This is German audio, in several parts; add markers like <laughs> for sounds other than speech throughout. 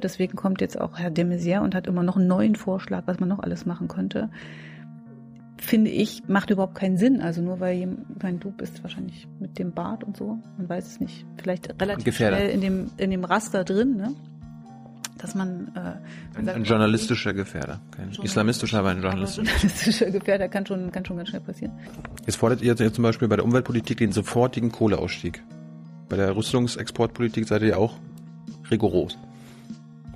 Deswegen kommt jetzt auch Herr de Maizière und hat immer noch einen neuen Vorschlag, was man noch alles machen könnte. Finde ich, macht überhaupt keinen Sinn. Also nur weil jemand, mein, du bist wahrscheinlich mit dem Bart und so, man weiß es nicht, vielleicht relativ Gefährder. schnell in dem, in dem Raster drin, ne? Dass man, äh, Ein, sagt, ein journalistischer Gefährder. Kein islamistischer, aber ein aber journalistischer. journalistischer Gefährder kann schon, kann schon ganz schnell passieren. Jetzt fordert ihr jetzt zum Beispiel bei der Umweltpolitik den sofortigen Kohleausstieg. Bei der Rüstungsexportpolitik seid ihr ja auch rigoros.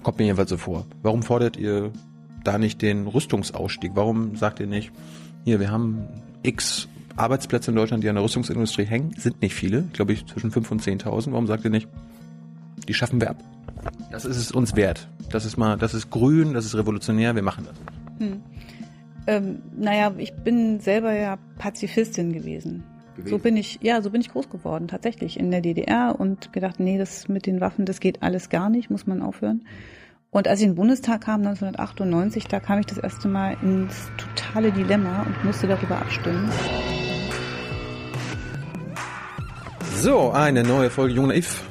Kommt mir jedenfalls so vor. Warum fordert ihr da nicht den Rüstungsausstieg? Warum sagt ihr nicht, hier, wir haben x Arbeitsplätze in Deutschland, die an der Rüstungsindustrie hängen, sind nicht viele, glaube ich zwischen 5.000 und 10.000. Warum sagt ihr nicht, die schaffen wir ab? Das ist es uns wert. Das ist mal, das ist grün, das ist revolutionär, wir machen das. Ähm, naja, ich bin selber ja Pazifistin gewesen. Gewesen. So bin ich, ja, so bin ich groß geworden, tatsächlich, in der DDR und gedacht, nee, das mit den Waffen, das geht alles gar nicht, muss man aufhören. Und als ich in den Bundestag kam, 1998, da kam ich das erste Mal ins totale Dilemma und musste darüber abstimmen. So, eine neue Folge Jung Naiv.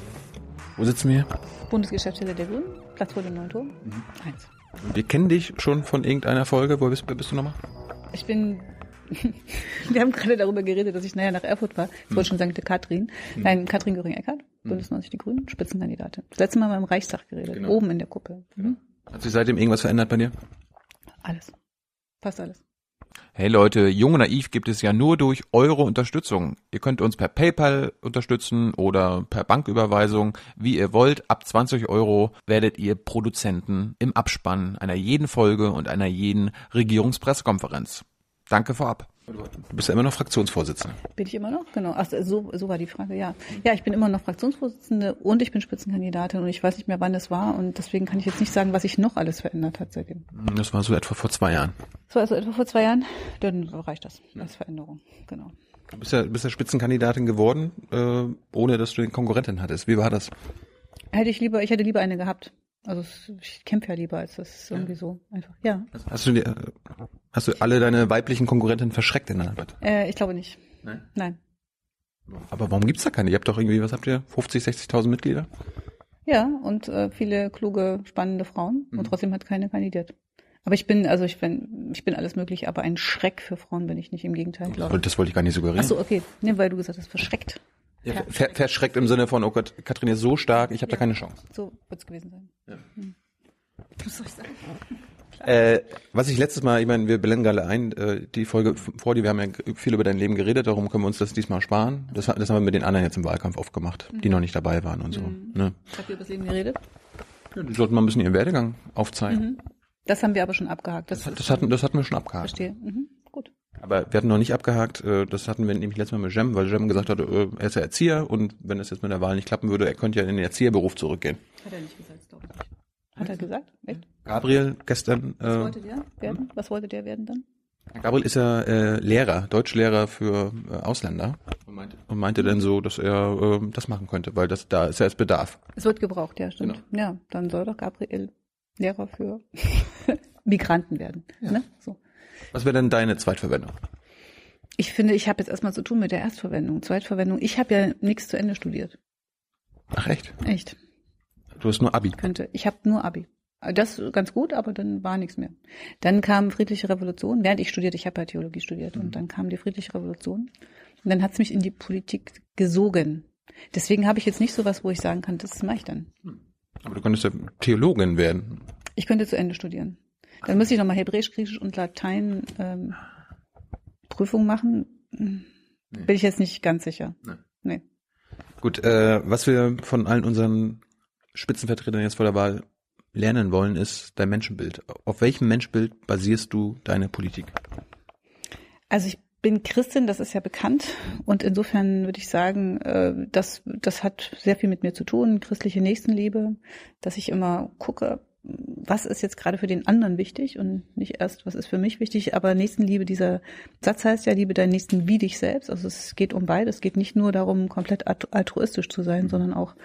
Wo sitzen wir? Bundesgeschäftsstelle der Grünen, Platz vor dem neuen Tor. Eins. Wir kennen dich schon von irgendeiner Folge. Wo bist, bist du nochmal? Ich bin, <laughs> wir haben gerade darüber geredet, dass ich nachher nach Erfurt war. Ich wollte schon sagen, Katrin. Nein, Katrin Göring-Eckardt, Bündnis 90 Die Grünen, Spitzenkandidatin. Das letzte Mal beim Reichstag geredet, Genau. oben in der Kuppel. Mhm. Hat sich seitdem irgendwas verändert bei dir? Alles. Fast alles. Hey Leute, Jung und Naiv gibt es ja nur durch eure Unterstützung. Ihr könnt uns per PayPal unterstützen oder per Banküberweisung, wie ihr wollt. Ab 20 Euro werdet ihr Produzenten im Abspann einer jeden Folge und einer jeden Regierungspressekonferenz. Danke vorab. Du bist ja immer noch Fraktionsvorsitzender. Bin ich immer noch? Genau. Ach, so, so war die Frage, ja. Ja, ich bin immer noch Fraktionsvorsitzende und ich bin Spitzenkandidatin und ich weiß nicht mehr, wann es war und deswegen kann ich jetzt nicht sagen, was sich noch alles verändert hat seitdem. Das war so etwa vor zwei Jahren. Das war also etwa vor zwei Jahren. Dann reicht das als Veränderung. Genau. Du bist ja, bist ja Spitzenkandidatin geworden, äh, ohne dass du den Konkurrenten hattest. Wie war das? Hätte ich lieber, ich hätte lieber eine gehabt. Also es- ich kämpfe ja lieber, als das irgendwie so einfach. Ja. Hast du, dir, äh, hast du alle deine weiblichen Konkurrenten verschreckt in der Arbeit? Äh, ich glaube nicht. Nein. Nein. Aber warum gibt's da keine? Ihr habt doch irgendwie, was habt ihr? 50, 60.000 Mitglieder? Ja, und äh, viele kluge, spannende Frauen. Und trotzdem hat keine kandidiert. Aber ich bin, also ich bin, ich bin alles möglich, aber ein Schreck für Frauen bin ich nicht, im Gegenteil, glaube ich. Das wollte ich gar nicht suggerieren. Ach so, okay. Nee, weil du gesagt hast, verschreckt. Ja, ver verschreckt im Sinne von, oh Gott, Katrin ist so stark, ich habe da keine Chance. So wird's gewesen sein. Hm. Was soll ich sagen? Äh, was ich letztes Mal, ich meine, wir blenden gerade ein, äh, die Folge vor dir, wir haben ja viel über dein Leben geredet, darum können wir uns das diesmal sparen. Das, das haben wir mit den anderen jetzt im Wahlkampf oft gemacht, die noch nicht dabei waren und so. Ne? Habt ihr über das Leben geredet? Ja, die sollten mal ein bisschen ihren Werdegang aufzeigen. Das haben wir aber schon abgehakt. Das, Das, hatten, das hatten wir schon abgehakt. verstehe. Mhm. Aber wir hatten noch nicht abgehakt, äh, das hatten wir nämlich letztes Mal mit Jem, weil Jem gesagt hat, äh, er ist ja Erzieher und wenn es jetzt mit der Wahl nicht klappen würde, er könnte ja in den Erzieherberuf zurückgehen. Hat er nicht gesagt, glaube ich. Hat er gesagt? Echt? Gabriel gestern, Was äh, wollte der werden? Was wollte der werden dann? Gabriel ist ja äh, Lehrer, Deutschlehrer für äh, Ausländer und meinte, und meinte dann so, dass er äh, das machen könnte, weil das da ist ja als Bedarf. Es wird gebraucht, ja, stimmt. Genau. Ja, dann soll doch Gabriel Lehrer für <laughs> Migranten werden. Ne? So. Was wäre denn deine Zweitverwendung? Ich finde, ich habe jetzt erstmal zu tun mit der Erstverwendung, Zweitverwendung. Ich habe ja nichts zu Ende studiert. Ach echt? Echt. Du hast nur Abi. Könnte. Ich habe nur Abi. Das ganz gut, aber dann war nichts mehr. Dann kam friedliche Revolution, während ich studierte, ich habe ja Theologie studiert, und dann kam die friedliche Revolution. Und dann hat's mich in die Politik gesogen. Deswegen habe ich jetzt nicht so was, wo ich sagen kann, das mache ich dann. Aber du könntest ja Theologin werden. Ich könnte zu Ende studieren. Dann müsste ich nochmal Hebräisch, Griechisch und Latein ähm, Prüfung machen. Hm, Bin ich jetzt nicht ganz sicher. Nee. Nee. Gut, äh, was wir von allen unseren Spitzenvertretern jetzt vor der Wahl lernen wollen, ist dein Menschenbild. Auf welchem Menschenbild basierst du deine Politik? Also ich bin Christin, das ist ja bekannt. Und insofern würde ich sagen, äh, das, das hat sehr viel mit mir zu tun, christliche Nächstenliebe, dass ich immer gucke, was ist jetzt gerade für den anderen wichtig und nicht erst, was ist für mich wichtig, aber Nächstenliebe, dieser Satz heißt ja, liebe deinen Nächsten wie dich selbst. Also es geht um beides. Es geht nicht nur darum, komplett altruistisch zu sein, sondern auch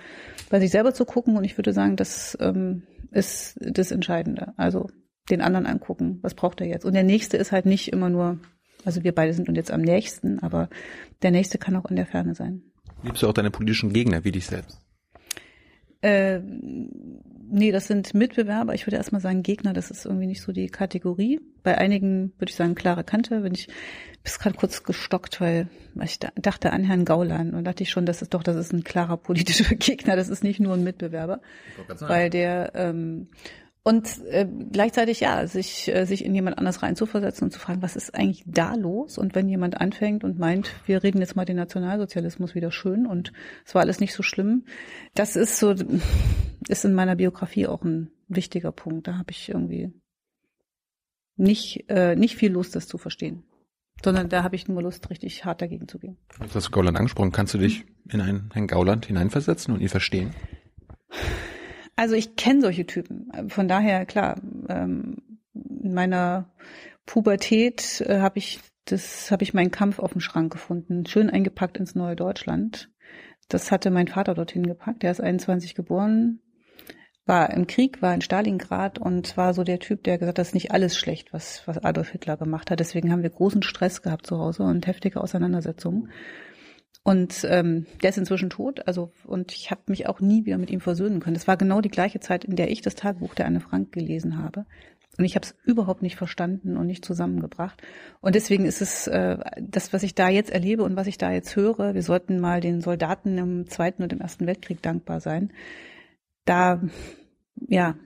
bei sich selber zu gucken. Und ich würde sagen, das ähm, ist das Entscheidende. Also den anderen angucken, was braucht er jetzt? Und der Nächste ist halt nicht immer nur, also wir beide sind uns jetzt am nächsten, aber der Nächste kann auch in der Ferne sein. Liebst du auch deine politischen Gegner wie dich selbst? Äh, Nee, das sind Mitbewerber. Ich würde erstmal sagen Gegner, das ist irgendwie nicht so die Kategorie. Bei einigen würde ich sagen klare Kante. Wenn ich bis gerade kurz gestockt, weil ich dachte an Herrn Gauland und dachte ich schon, das ist doch, das ist ein klarer politischer <laughs> Gegner, das ist nicht nur ein Mitbewerber. Weil der ähm, und äh, gleichzeitig ja, sich, äh, sich in jemand anders reinzuversetzen und zu fragen, was ist eigentlich da los? Und wenn jemand anfängt und meint, wir reden jetzt mal den Nationalsozialismus wieder schön und es war alles nicht so schlimm, das ist so, ist in meiner Biografie auch ein wichtiger Punkt. Da habe ich irgendwie nicht, äh, nicht viel Lust, das zu verstehen. Sondern da habe ich nur Lust, richtig hart dagegen zu gehen. Jetzt hast du Gauland angesprochen. Kannst du dich in einen Herrn Gauland hineinversetzen und ihn verstehen? Also ich kenne solche Typen. Von daher, klar, ähm, in meiner Pubertät äh, habe ich das habe ich meinen Kampf auf dem Schrank gefunden, schön eingepackt ins neue Deutschland. Das hatte mein Vater dorthin gepackt. Der ist 21 geboren, war im Krieg, war in Stalingrad und war so der Typ, der gesagt hat, das ist nicht alles schlecht, was, was Adolf Hitler gemacht hat. Deswegen haben wir großen Stress gehabt zu Hause und heftige Auseinandersetzungen. Und ähm, der ist inzwischen tot, also und ich habe mich auch nie wieder mit ihm versöhnen können. Das war genau die gleiche Zeit, in der ich das Tagebuch der Anne Frank gelesen habe. Und ich habe es überhaupt nicht verstanden und nicht zusammengebracht. Und deswegen ist es äh, das, was ich da jetzt erlebe und was ich da jetzt höre, wir sollten mal den Soldaten im Zweiten und im Ersten Weltkrieg dankbar sein. Da, ja,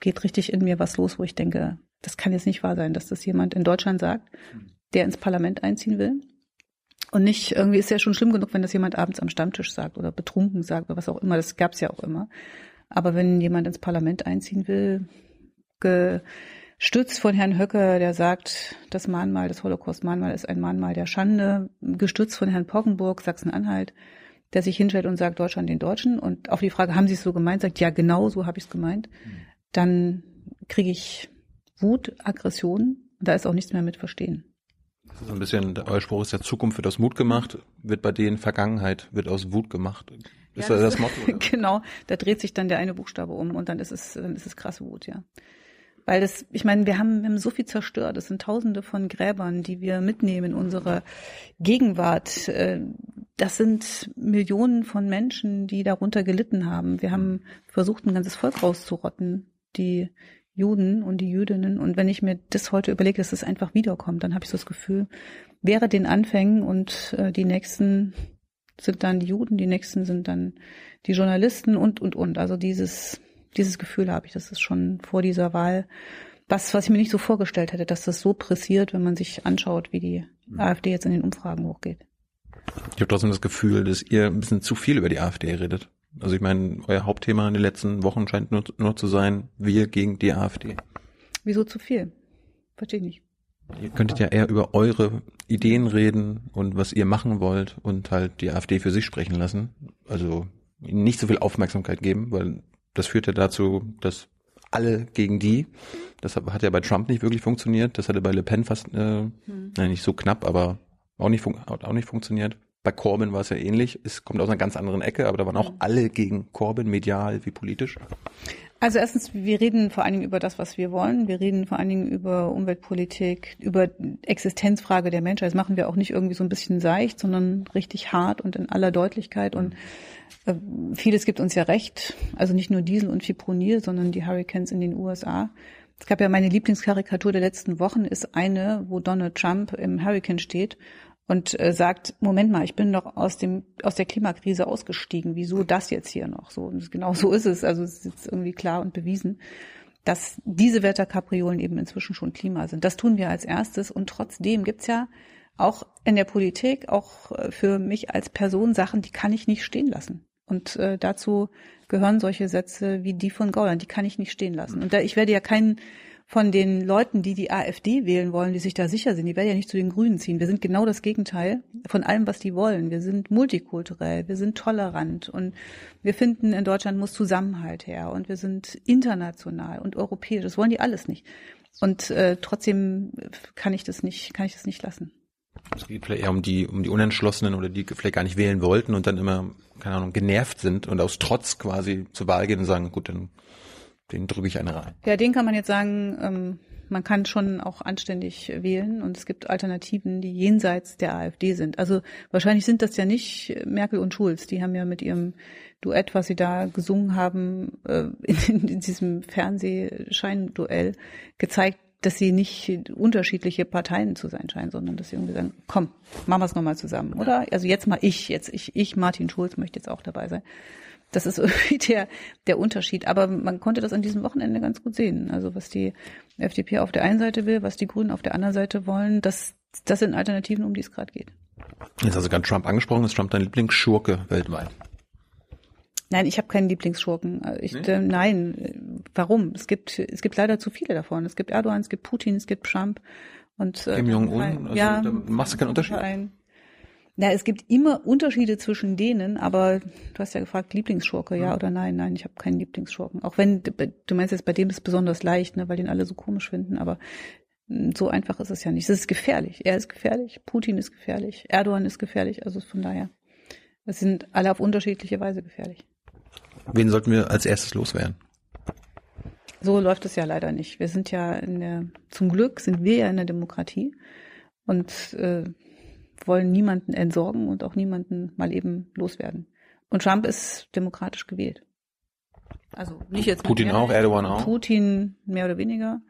geht richtig in mir was los, wo ich denke, das kann jetzt nicht wahr sein, dass das jemand in Deutschland sagt, der ins Parlament einziehen will und nicht, irgendwie ist ja schon schlimm genug, wenn das jemand abends am Stammtisch sagt oder betrunken sagt oder was auch immer, das gab's ja auch immer. Aber wenn jemand ins Parlament einziehen will, gestützt von Herrn Höcke, der sagt, das Mahnmal, das Holocaust-Mahnmal ist ein Mahnmal der Schande, gestützt von Herrn Poggenburg, Sachsen-Anhalt, der sich hinstellt und sagt, Deutschland den Deutschen. Und auf die Frage, haben Sie es so gemeint, sagt, ja, genau so habe ich es gemeint. Dann kriege ich Wut, Aggression. Da ist auch nichts mehr mit verstehen. So ein bisschen, euer Spruch ist ja Zukunft wird aus Mut gemacht, wird bei denen Vergangenheit wird aus Wut gemacht. Ist ja, das, das Motto? <laughs> Oder? genau, da dreht sich dann der eine Buchstabe um und dann ist es, dann ist es krasse Wut, ja. Weil das, ich meine, wir haben, wir haben so viel zerstört. Es sind tausende von Gräbern, die wir mitnehmen in unsere Gegenwart. Äh, das sind Millionen von Menschen, die darunter gelitten haben. Wir haben versucht, ein ganzes Volk rauszurotten. Die Juden und die Jüdinnen. Und wenn ich mir das heute überlege, dass es das einfach wiederkommt, dann habe ich so das Gefühl, wäre den Anfängen und äh, die nächsten sind dann die Juden, die nächsten sind dann die Journalisten und und und. Also dieses dieses Gefühl habe ich, das ist schon vor dieser Wahl was, was ich mir nicht so vorgestellt hätte, dass das so pressiert, wenn man sich anschaut, wie die mhm. AfD jetzt in den Umfragen hochgeht. Ich habe trotzdem das Gefühl, dass ihr ein bisschen zu viel über die AfD redet. Also ich meine, euer Hauptthema in den letzten Wochen scheint nur, nur zu sein, wir gegen die AfD. Wieso zu viel? Verstehe ich nicht. Ihr könntet ja eher über eure Ideen reden und was ihr machen wollt und halt die AfD für sich sprechen lassen. Also nicht so viel Aufmerksamkeit geben, weil das führt ja dazu, dass alle gegen die. Das hat ja bei Trump nicht wirklich funktioniert. Das hatte bei Le Pen fast, äh, hm. nein, nicht so knapp, aber auch nicht, auch nicht funktioniert. Bei Corbyn war es ja ähnlich. Es kommt aus einer ganz anderen Ecke, aber da waren auch mhm. alle gegen Corbyn, medial wie politisch. Also erstens, wir reden vor allen Dingen über das, was wir wollen. Wir reden vor allen Dingen über Umweltpolitik, über Existenzfrage der Menschheit. Das machen wir auch nicht irgendwie so ein bisschen seicht, sondern richtig hart und in aller Deutlichkeit. Und äh, vieles gibt uns ja recht. Also nicht nur Diesel und Fipronil, sondern die Hurricanes in den USA. Es gab ja meine Lieblingskarikatur der letzten Wochen ist eine, wo Donald Trump im Hurricane steht und äh, sagt, Moment mal, ich bin doch aus dem aus der Klimakrise ausgestiegen. Wieso das jetzt hier noch so? Und genau so ist es. Also es ist jetzt irgendwie klar und bewiesen, dass diese Wetterkapriolen eben inzwischen schon Klima sind. Das tun wir als erstes und trotzdem gibt's ja auch in der Politik, auch äh, für mich als Person Sachen, die kann ich nicht stehen lassen. Und äh, dazu gehören solche Sätze wie die von Gauland, die kann ich nicht stehen lassen. Und da, ich werde ja keinen von den Leuten, die die AfD wählen wollen, die sich da sicher sind, die werden ja nicht zu den Grünen ziehen. Wir sind genau das Gegenteil von allem, was die wollen. Wir sind multikulturell, wir sind tolerant und wir finden, in Deutschland muss Zusammenhalt her und wir sind international und europäisch. Das wollen die alles nicht. Und äh, trotzdem kann ich das nicht, kann ich das nicht lassen. Es geht vielleicht eher um die, um die Unentschlossenen oder die vielleicht gar nicht wählen wollten und dann immer, keine Ahnung, genervt sind und aus Trotz quasi zur Wahl gehen und sagen, gut, dann Den drücke ich eine rein. Ja, den kann man jetzt sagen, ähm, man kann schon auch anständig wählen und es gibt Alternativen, die jenseits der AfD sind. Also wahrscheinlich sind das ja nicht Merkel und Schulz. Die haben ja mit ihrem Duett, was sie da gesungen haben, äh, in, in diesem Fernsehscheinduell gezeigt, dass sie nicht unterschiedliche Parteien zu sein scheinen, sondern dass sie irgendwie sagen, komm, machen wir es nochmal zusammen, oder? Also jetzt mal ich, jetzt ich, ich, Martin Schulz, möchte jetzt auch dabei sein. Das ist <laughs> irgendwie der, der Unterschied. Aber man konnte das an diesem Wochenende ganz gut sehen. Also was die FDP auf der einen Seite will, was die Grünen auf der anderen Seite wollen, das, das sind Alternativen, um die es gerade geht. Jetzt hast du gerade Trump angesprochen. Ist Trump dein Lieblingsschurke weltweit? Nein, ich habe keinen Lieblingsschurken. Ich, nee? äh, nein, warum? Es gibt es gibt leider zu viele davon. Es gibt Erdogan, es gibt Putin, es gibt Trump und äh, Kim Jong Un. Also, ja, machst du keinen Unterschied. Ein, na, es gibt immer Unterschiede zwischen denen, aber du hast ja gefragt, Lieblingsschurke, ja, ja oder nein? Nein, ich habe keinen Lieblingsschurken. Auch wenn du meinst jetzt, bei dem ist es besonders leicht, ne, weil den alle so komisch finden, aber hm, so einfach ist es ja nicht. Es ist gefährlich. Er ist gefährlich, Putin ist gefährlich, Erdogan ist gefährlich, also von daher. Es sind alle auf unterschiedliche Weise gefährlich. Wen sollten wir als erstes loswerden? So läuft es ja leider nicht. Wir sind ja in der, zum Glück sind wir ja in der Demokratie und äh, wollen niemanden entsorgen und auch niemanden mal eben loswerden. Und Trump ist demokratisch gewählt. Also nicht jetzt Putin auch, Erdogan auch. Putin mehr oder weniger.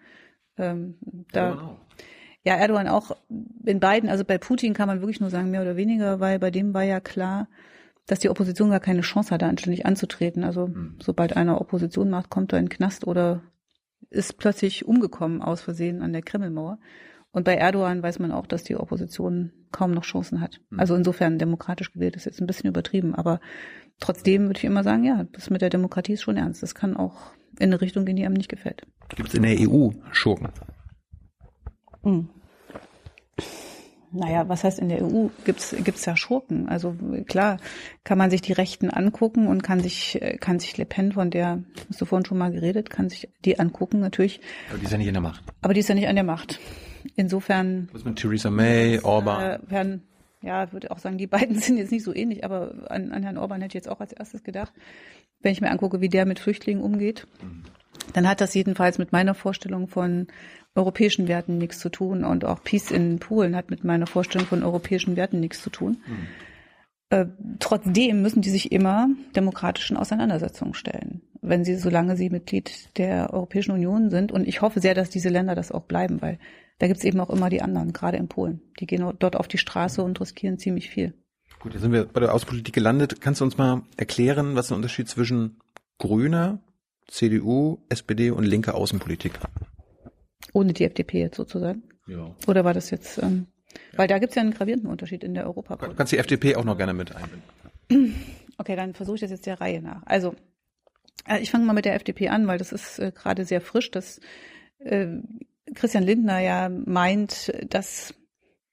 Ähm, da, Erdogan auch. Ja, Erdogan auch in beiden. Also bei Putin kann man wirklich nur sagen mehr oder weniger, weil bei dem war ja klar, dass die Opposition gar keine Chance hatte, anständig anzutreten. Also mhm. sobald einer Opposition macht, kommt er in den Knast oder ist plötzlich umgekommen aus Versehen an der Kremlmauer. Und bei Erdogan weiß man auch, dass die Opposition kaum noch Chancen hat. Mhm. Also insofern demokratisch gewählt ist jetzt ein bisschen übertrieben, aber trotzdem würde ich immer sagen, ja, das mit der Demokratie ist schon ernst. Das kann auch in eine Richtung gehen, die einem nicht gefällt. Gibt es in der EU Schurken? Mhm. Naja, was heißt in der EU? Gibt's gibt's ja Schurken. Also klar kann man sich die Rechten angucken und kann sich kann sich Le Pen, von der hast du vorhin schon mal geredet, kann sich die angucken natürlich. Aber die ist ja nicht in der Macht. Aber die ist ja nicht an der Macht. Insofern. Was mit Theresa May, Orban? Äh, werden, ja, würde auch sagen, die beiden <laughs> sind jetzt nicht so ähnlich, aber an, an Herrn Orban hätte ich jetzt auch als erstes gedacht. Wenn ich mir angucke, wie der mit Flüchtlingen umgeht, mhm. dann hat das jedenfalls mit meiner Vorstellung von europäischen Werten nichts zu tun und auch Peace in Polen hat mit meiner Vorstellung von europäischen Werten nichts zu tun. Mhm. Äh, trotzdem müssen die sich immer demokratischen Auseinandersetzungen stellen, wenn sie, solange sie Mitglied der Europäischen Union sind. Und ich hoffe sehr, dass diese Länder das auch bleiben, weil da gibt's eben auch immer die anderen, gerade in Polen. Die gehen dort auf die Straße und riskieren ziemlich viel. Gut, jetzt sind wir bei der Außenpolitik gelandet. Kannst du uns mal erklären, was der Unterschied zwischen grüner, CDU, SPD und linker Außenpolitik? Ohne die FDP jetzt sozusagen? Ja. Oder war das jetzt, ähm, ja. weil da gibt's ja einen gravierenden Unterschied in der Europapolitik. Du kannst die FDP auch noch gerne mit einbinden. <clears throat> Okay, dann versuche ich das jetzt der Reihe nach. Also, äh, ich fange mal mit der FDP an, weil das ist äh, gerade sehr frisch. Das äh, Christian Lindner ja meint, dass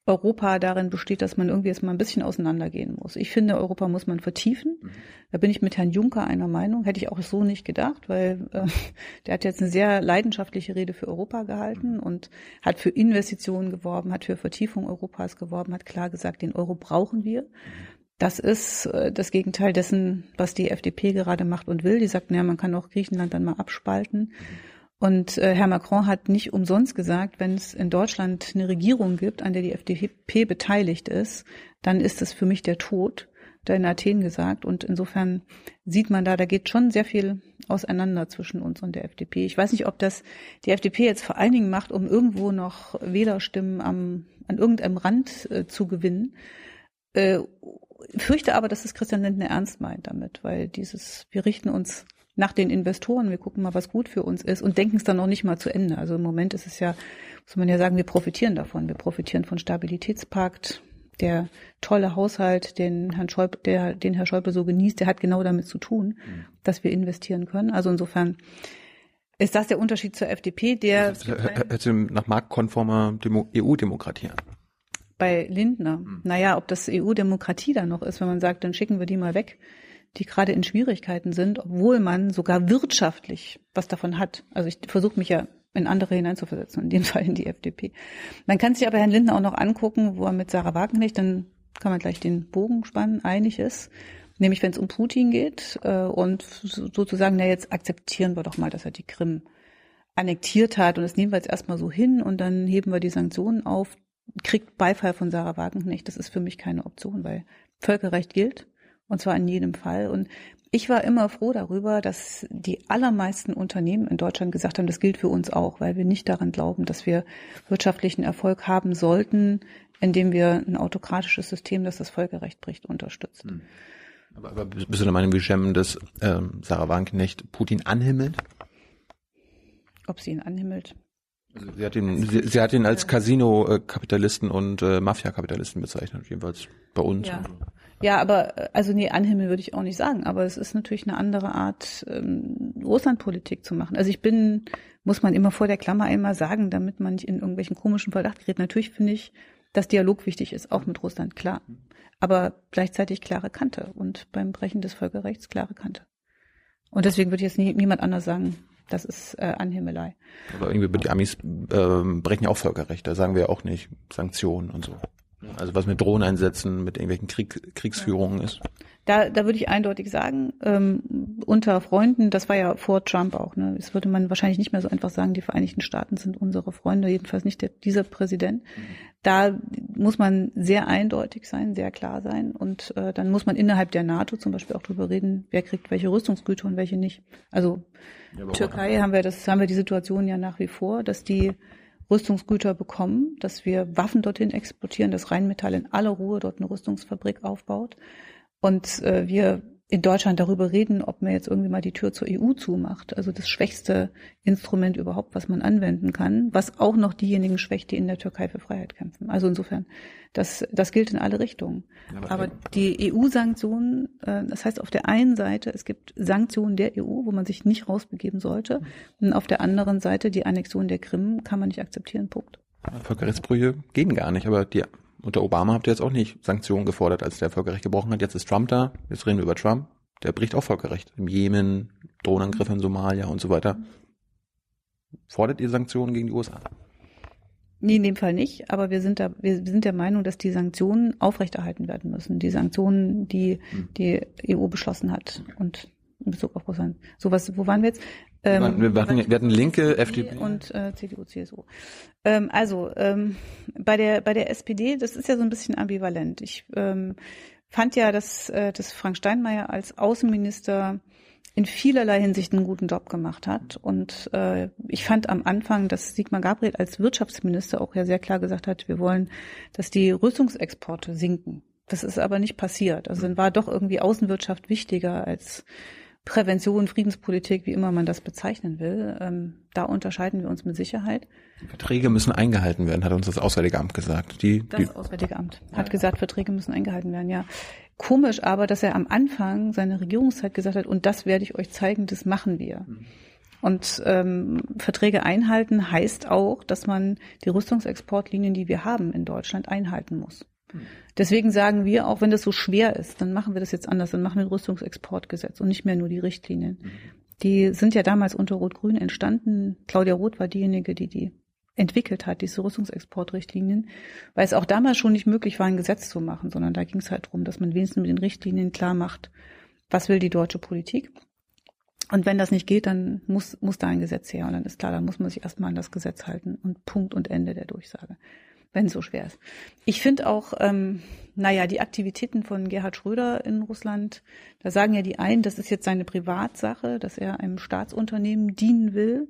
Europa darin besteht, dass man irgendwie jetzt mal ein bisschen auseinandergehen muss. Ich finde, Europa muss man vertiefen. Mhm. Da bin ich mit Herrn Juncker einer Meinung. Hätte ich auch so nicht gedacht, weil äh, der hat jetzt eine sehr leidenschaftliche Rede für Europa gehalten mhm. und hat für Investitionen geworben, hat für Vertiefung Europas geworben, hat klar gesagt, den Euro brauchen wir. Mhm. Das ist äh, das Gegenteil dessen, was die FDP gerade macht und will. Die sagt, naja, man kann auch Griechenland dann mal abspalten. Mhm. Und äh, Herr Macron hat nicht umsonst gesagt, wenn es in Deutschland eine Regierung gibt, an der die FDP beteiligt ist, dann ist es für mich der Tod, da in Athen gesagt. Und insofern sieht man da, da geht schon sehr viel auseinander zwischen uns und der FDP. Ich weiß nicht, ob das die FDP jetzt vor allen Dingen macht, um irgendwo noch Wählerstimmen am, an irgendeinem Rand äh, zu gewinnen. Äh, fürchte aber, dass es Christian Lindner ernst meint damit, weil dieses, wir richten uns nach den Investoren, wir gucken mal, was gut für uns ist und denken es dann noch nicht mal zu Ende. Also im Moment ist es ja, muss man ja sagen, wir profitieren davon. Wir profitieren von Stabilitätspakt, der tolle Haushalt, den Herrn Schäuble, der, den Herr Schäuble so genießt, der hat genau damit zu tun, mhm. dass wir investieren können. Also insofern ist das der Unterschied zur FDP, der hört sich nach marktkonformer EU-Demokratie an. Bei Lindner. Mhm. Naja, ob das EU-Demokratie dann noch ist, wenn man sagt, dann schicken wir die mal weg die gerade in Schwierigkeiten sind, obwohl man sogar wirtschaftlich was davon hat. Also ich versuche mich ja in andere hineinzuversetzen, in dem <laughs> Fall in die FDP. Man kann sich aber Herrn Lindner auch noch angucken, wo er mit Sarah Wagenknecht, dann kann man gleich den Bogen spannen, einig ist. Nämlich wenn es um Putin geht äh, und sozusagen, na jetzt akzeptieren wir doch mal, dass er die Krim annektiert hat und das nehmen wir jetzt erstmal so hin und dann heben wir die Sanktionen auf, kriegt Beifall von Sarah Wagenknecht. Das ist für mich keine Option, weil Völkerrecht gilt und zwar in jedem Fall. Und ich war immer froh darüber, dass die allermeisten Unternehmen in Deutschland gesagt haben, das gilt für uns auch, weil wir nicht daran glauben, dass wir wirtschaftlichen Erfolg haben sollten, indem wir ein autokratisches System, das das Völkerrecht bricht, unterstützen. Hm. Aber, aber bist du der Meinung, wie Schemen, dass ähm, Sarah Wagenknecht Putin anhimmelt? Ob sie ihn anhimmelt? Also sie, hat ihn, sie, sie hat ihn als Casino-Kapitalisten und äh, Mafia-Kapitalisten bezeichnet, jedenfalls bei uns. Ja. Ja, aber äh, also nee, Anhimmel würde ich auch nicht sagen, aber es ist natürlich eine andere Art, ähm, Russlandpolitik zu machen. Also ich bin, muss man immer vor der Klammer einmal sagen, damit man nicht in irgendwelchen komischen Verdacht gerät. Natürlich finde ich, dass Dialog wichtig ist, auch mit Russland, klar. Aber gleichzeitig klare Kante und beim Brechen des Völkerrechts klare Kante. Und deswegen würde jetzt nie, niemand anders sagen, das ist äh, Anhimmelei. Aber irgendwie die Amis äh, brechen auch Völkerrecht, da sagen wir auch nicht Sanktionen und so. Also was mit Drohneinsätzen, mit irgendwelchen Krieg, Kriegsführungen ist. Da, da würde ich eindeutig sagen, ähm, unter Freunden, das war ja vor Trump auch, ne? Das würde man wahrscheinlich nicht mehr so einfach sagen, die Vereinigten Staaten sind unsere Freunde, jedenfalls nicht der, dieser Präsident. Mhm. Da muss man sehr eindeutig sein, sehr klar sein. Und äh, dann muss man innerhalb der NATO zum Beispiel auch drüber reden, wer kriegt welche Rüstungsgüter und welche nicht. Also ja, Türkei haben wir das, haben wir die Situation ja nach wie vor, dass die Rüstungsgüter bekommen, dass wir Waffen dorthin exportieren, dass Rheinmetall in aller Ruhe dort eine Rüstungsfabrik aufbaut. Und äh, wir in Deutschland darüber reden, ob man jetzt irgendwie mal die Tür zur EU zumacht. Also das schwächste Instrument überhaupt, was man anwenden kann, was auch noch diejenigen schwächt, die in der Türkei für Freiheit kämpfen. Also insofern, das, das gilt in alle Richtungen. Aber, Aber die EU-Sanktionen, äh, das heißt auf der einen Seite, es gibt Sanktionen der EU, wo man sich nicht rausbegeben sollte. Und auf der anderen Seite, die Annexion der Krim kann man nicht akzeptieren. Punkt. Völkerrechtsbrüche gehen gar nicht, aber die unter Obama habt ihr jetzt auch nicht Sanktionen gefordert, als der Völkerrecht gebrochen hat. Jetzt ist Trump da. Jetzt reden wir über Trump. Der bricht auch Völkerrecht. Im Jemen, Drohnenangriffe in Somalia und so weiter. Fordert ihr Sanktionen gegen die USA? Nee, in dem Fall nicht. Aber wir sind da, wir sind der Meinung, dass die Sanktionen aufrechterhalten werden müssen. Die Sanktionen, die hm. die EU beschlossen hat. Und in Bezug auf Russland. So was, wo waren wir jetzt? Ähm, wir, hatten, wir hatten linke FDP und äh, CDU, CSU. Ähm, also ähm, bei der bei der SPD, das ist ja so ein bisschen ambivalent. Ich ähm, fand ja, dass, äh, dass Frank Steinmeier als Außenminister in vielerlei Hinsicht einen guten Job gemacht hat. Und äh, ich fand am Anfang, dass Sigmar Gabriel als Wirtschaftsminister auch ja sehr klar gesagt hat, wir wollen, dass die Rüstungsexporte sinken. Das ist aber nicht passiert. Also dann war doch irgendwie Außenwirtschaft wichtiger als Prävention, Friedenspolitik, wie immer man das bezeichnen will. Ähm, da unterscheiden wir uns mit Sicherheit. Verträge müssen eingehalten werden, hat uns das Auswärtige Amt gesagt. Die, das die Auswärtige Amt hat gesagt, Verträge müssen eingehalten werden, ja. Komisch aber, dass er am Anfang seiner Regierungszeit gesagt hat, und das werde ich euch zeigen, das machen wir. Mhm. Und ähm, Verträge einhalten heißt auch, dass man die Rüstungsexportlinien, die wir haben in Deutschland, einhalten muss. Deswegen sagen wir, auch wenn das so schwer ist, dann machen wir das jetzt anders, dann machen wir ein Rüstungsexportgesetz und nicht mehr nur die Richtlinien. Die sind ja damals unter Rot-Grün entstanden. Claudia Roth war diejenige, die die entwickelt hat, diese Rüstungsexportrichtlinien, weil es auch damals schon nicht möglich war, ein Gesetz zu machen, sondern da ging es halt darum, dass man wenigstens mit den Richtlinien klar macht, was will die deutsche Politik. Und wenn das nicht geht, dann muss, muss da ein Gesetz her. Und dann ist klar, dann muss man sich erstmal an das Gesetz halten und Punkt und Ende der Durchsage wenn es so schwer ist. Ich finde auch, ähm, naja, die Aktivitäten von Gerhard Schröder in Russland, da sagen ja die einen, das ist jetzt seine Privatsache, dass er einem Staatsunternehmen dienen will.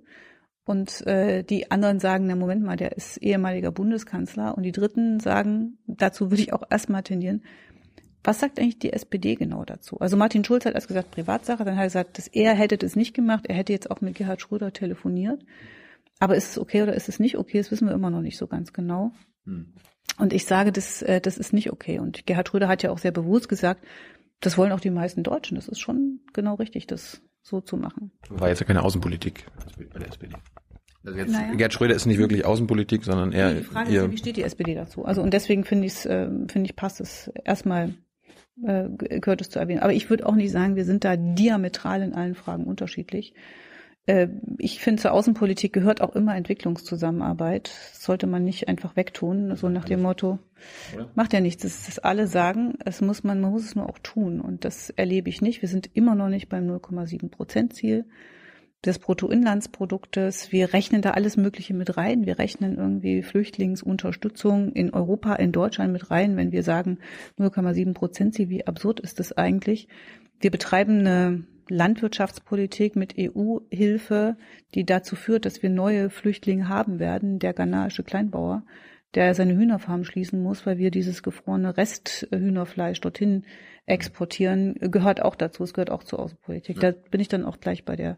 Und äh, die anderen sagen, na Moment mal, der ist ehemaliger Bundeskanzler. Und die Dritten sagen, dazu würde ich auch erstmal tendieren, was sagt eigentlich die SPD genau dazu? Also Martin Schulz hat erst gesagt Privatsache, dann hat er gesagt, dass er hätte das nicht gemacht, er hätte jetzt auch mit Gerhard Schröder telefoniert. Aber ist es okay oder ist es nicht okay? Das wissen wir immer noch nicht so ganz genau. Hm. Und ich sage, das, äh, das ist nicht okay. Und Gerhard Schröder hat ja auch sehr bewusst gesagt, das wollen auch die meisten Deutschen. Das ist schon genau richtig, das so zu machen. War jetzt ja keine Außenpolitik bei der SPD. Also jetzt, naja. Gerhard Schröder ist nicht wirklich Außenpolitik, sondern eher. Die Frage ist ja, wie steht die SPD dazu? Also und deswegen finde ich es, äh, finde ich, passt es erstmal äh, gehört es zu erwähnen. Aber ich würde auch nicht sagen, wir sind da diametral in allen Fragen unterschiedlich. Äh, ich finde, zur Außenpolitik gehört auch immer Entwicklungszusammenarbeit. Das sollte man nicht einfach wegtun, so nach dem Motto, Oder? macht ja nichts. Das, das alle sagen, es muss man, man muss es nur auch tun. Und das erlebe ich nicht. Wir sind immer noch nicht beim 0,7 Prozent Ziel des Bruttoinlandsproduktes. Wir rechnen da alles Mögliche mit rein. Wir rechnen irgendwie Flüchtlingsunterstützung in Europa, in Deutschland mit rein, wenn wir sagen 0,7 Prozent Ziel. Wie absurd ist das eigentlich? Wir betreiben eine Landwirtschaftspolitik mit EU-Hilfe, die dazu führt, dass wir neue Flüchtlinge haben werden, der ghanaische Kleinbauer, der seine Hühnerfarm schließen muss, weil wir dieses gefrorene Resthühnerfleisch dorthin exportieren, gehört auch dazu. Es gehört auch zur Außenpolitik. Da bin ich dann auch gleich bei der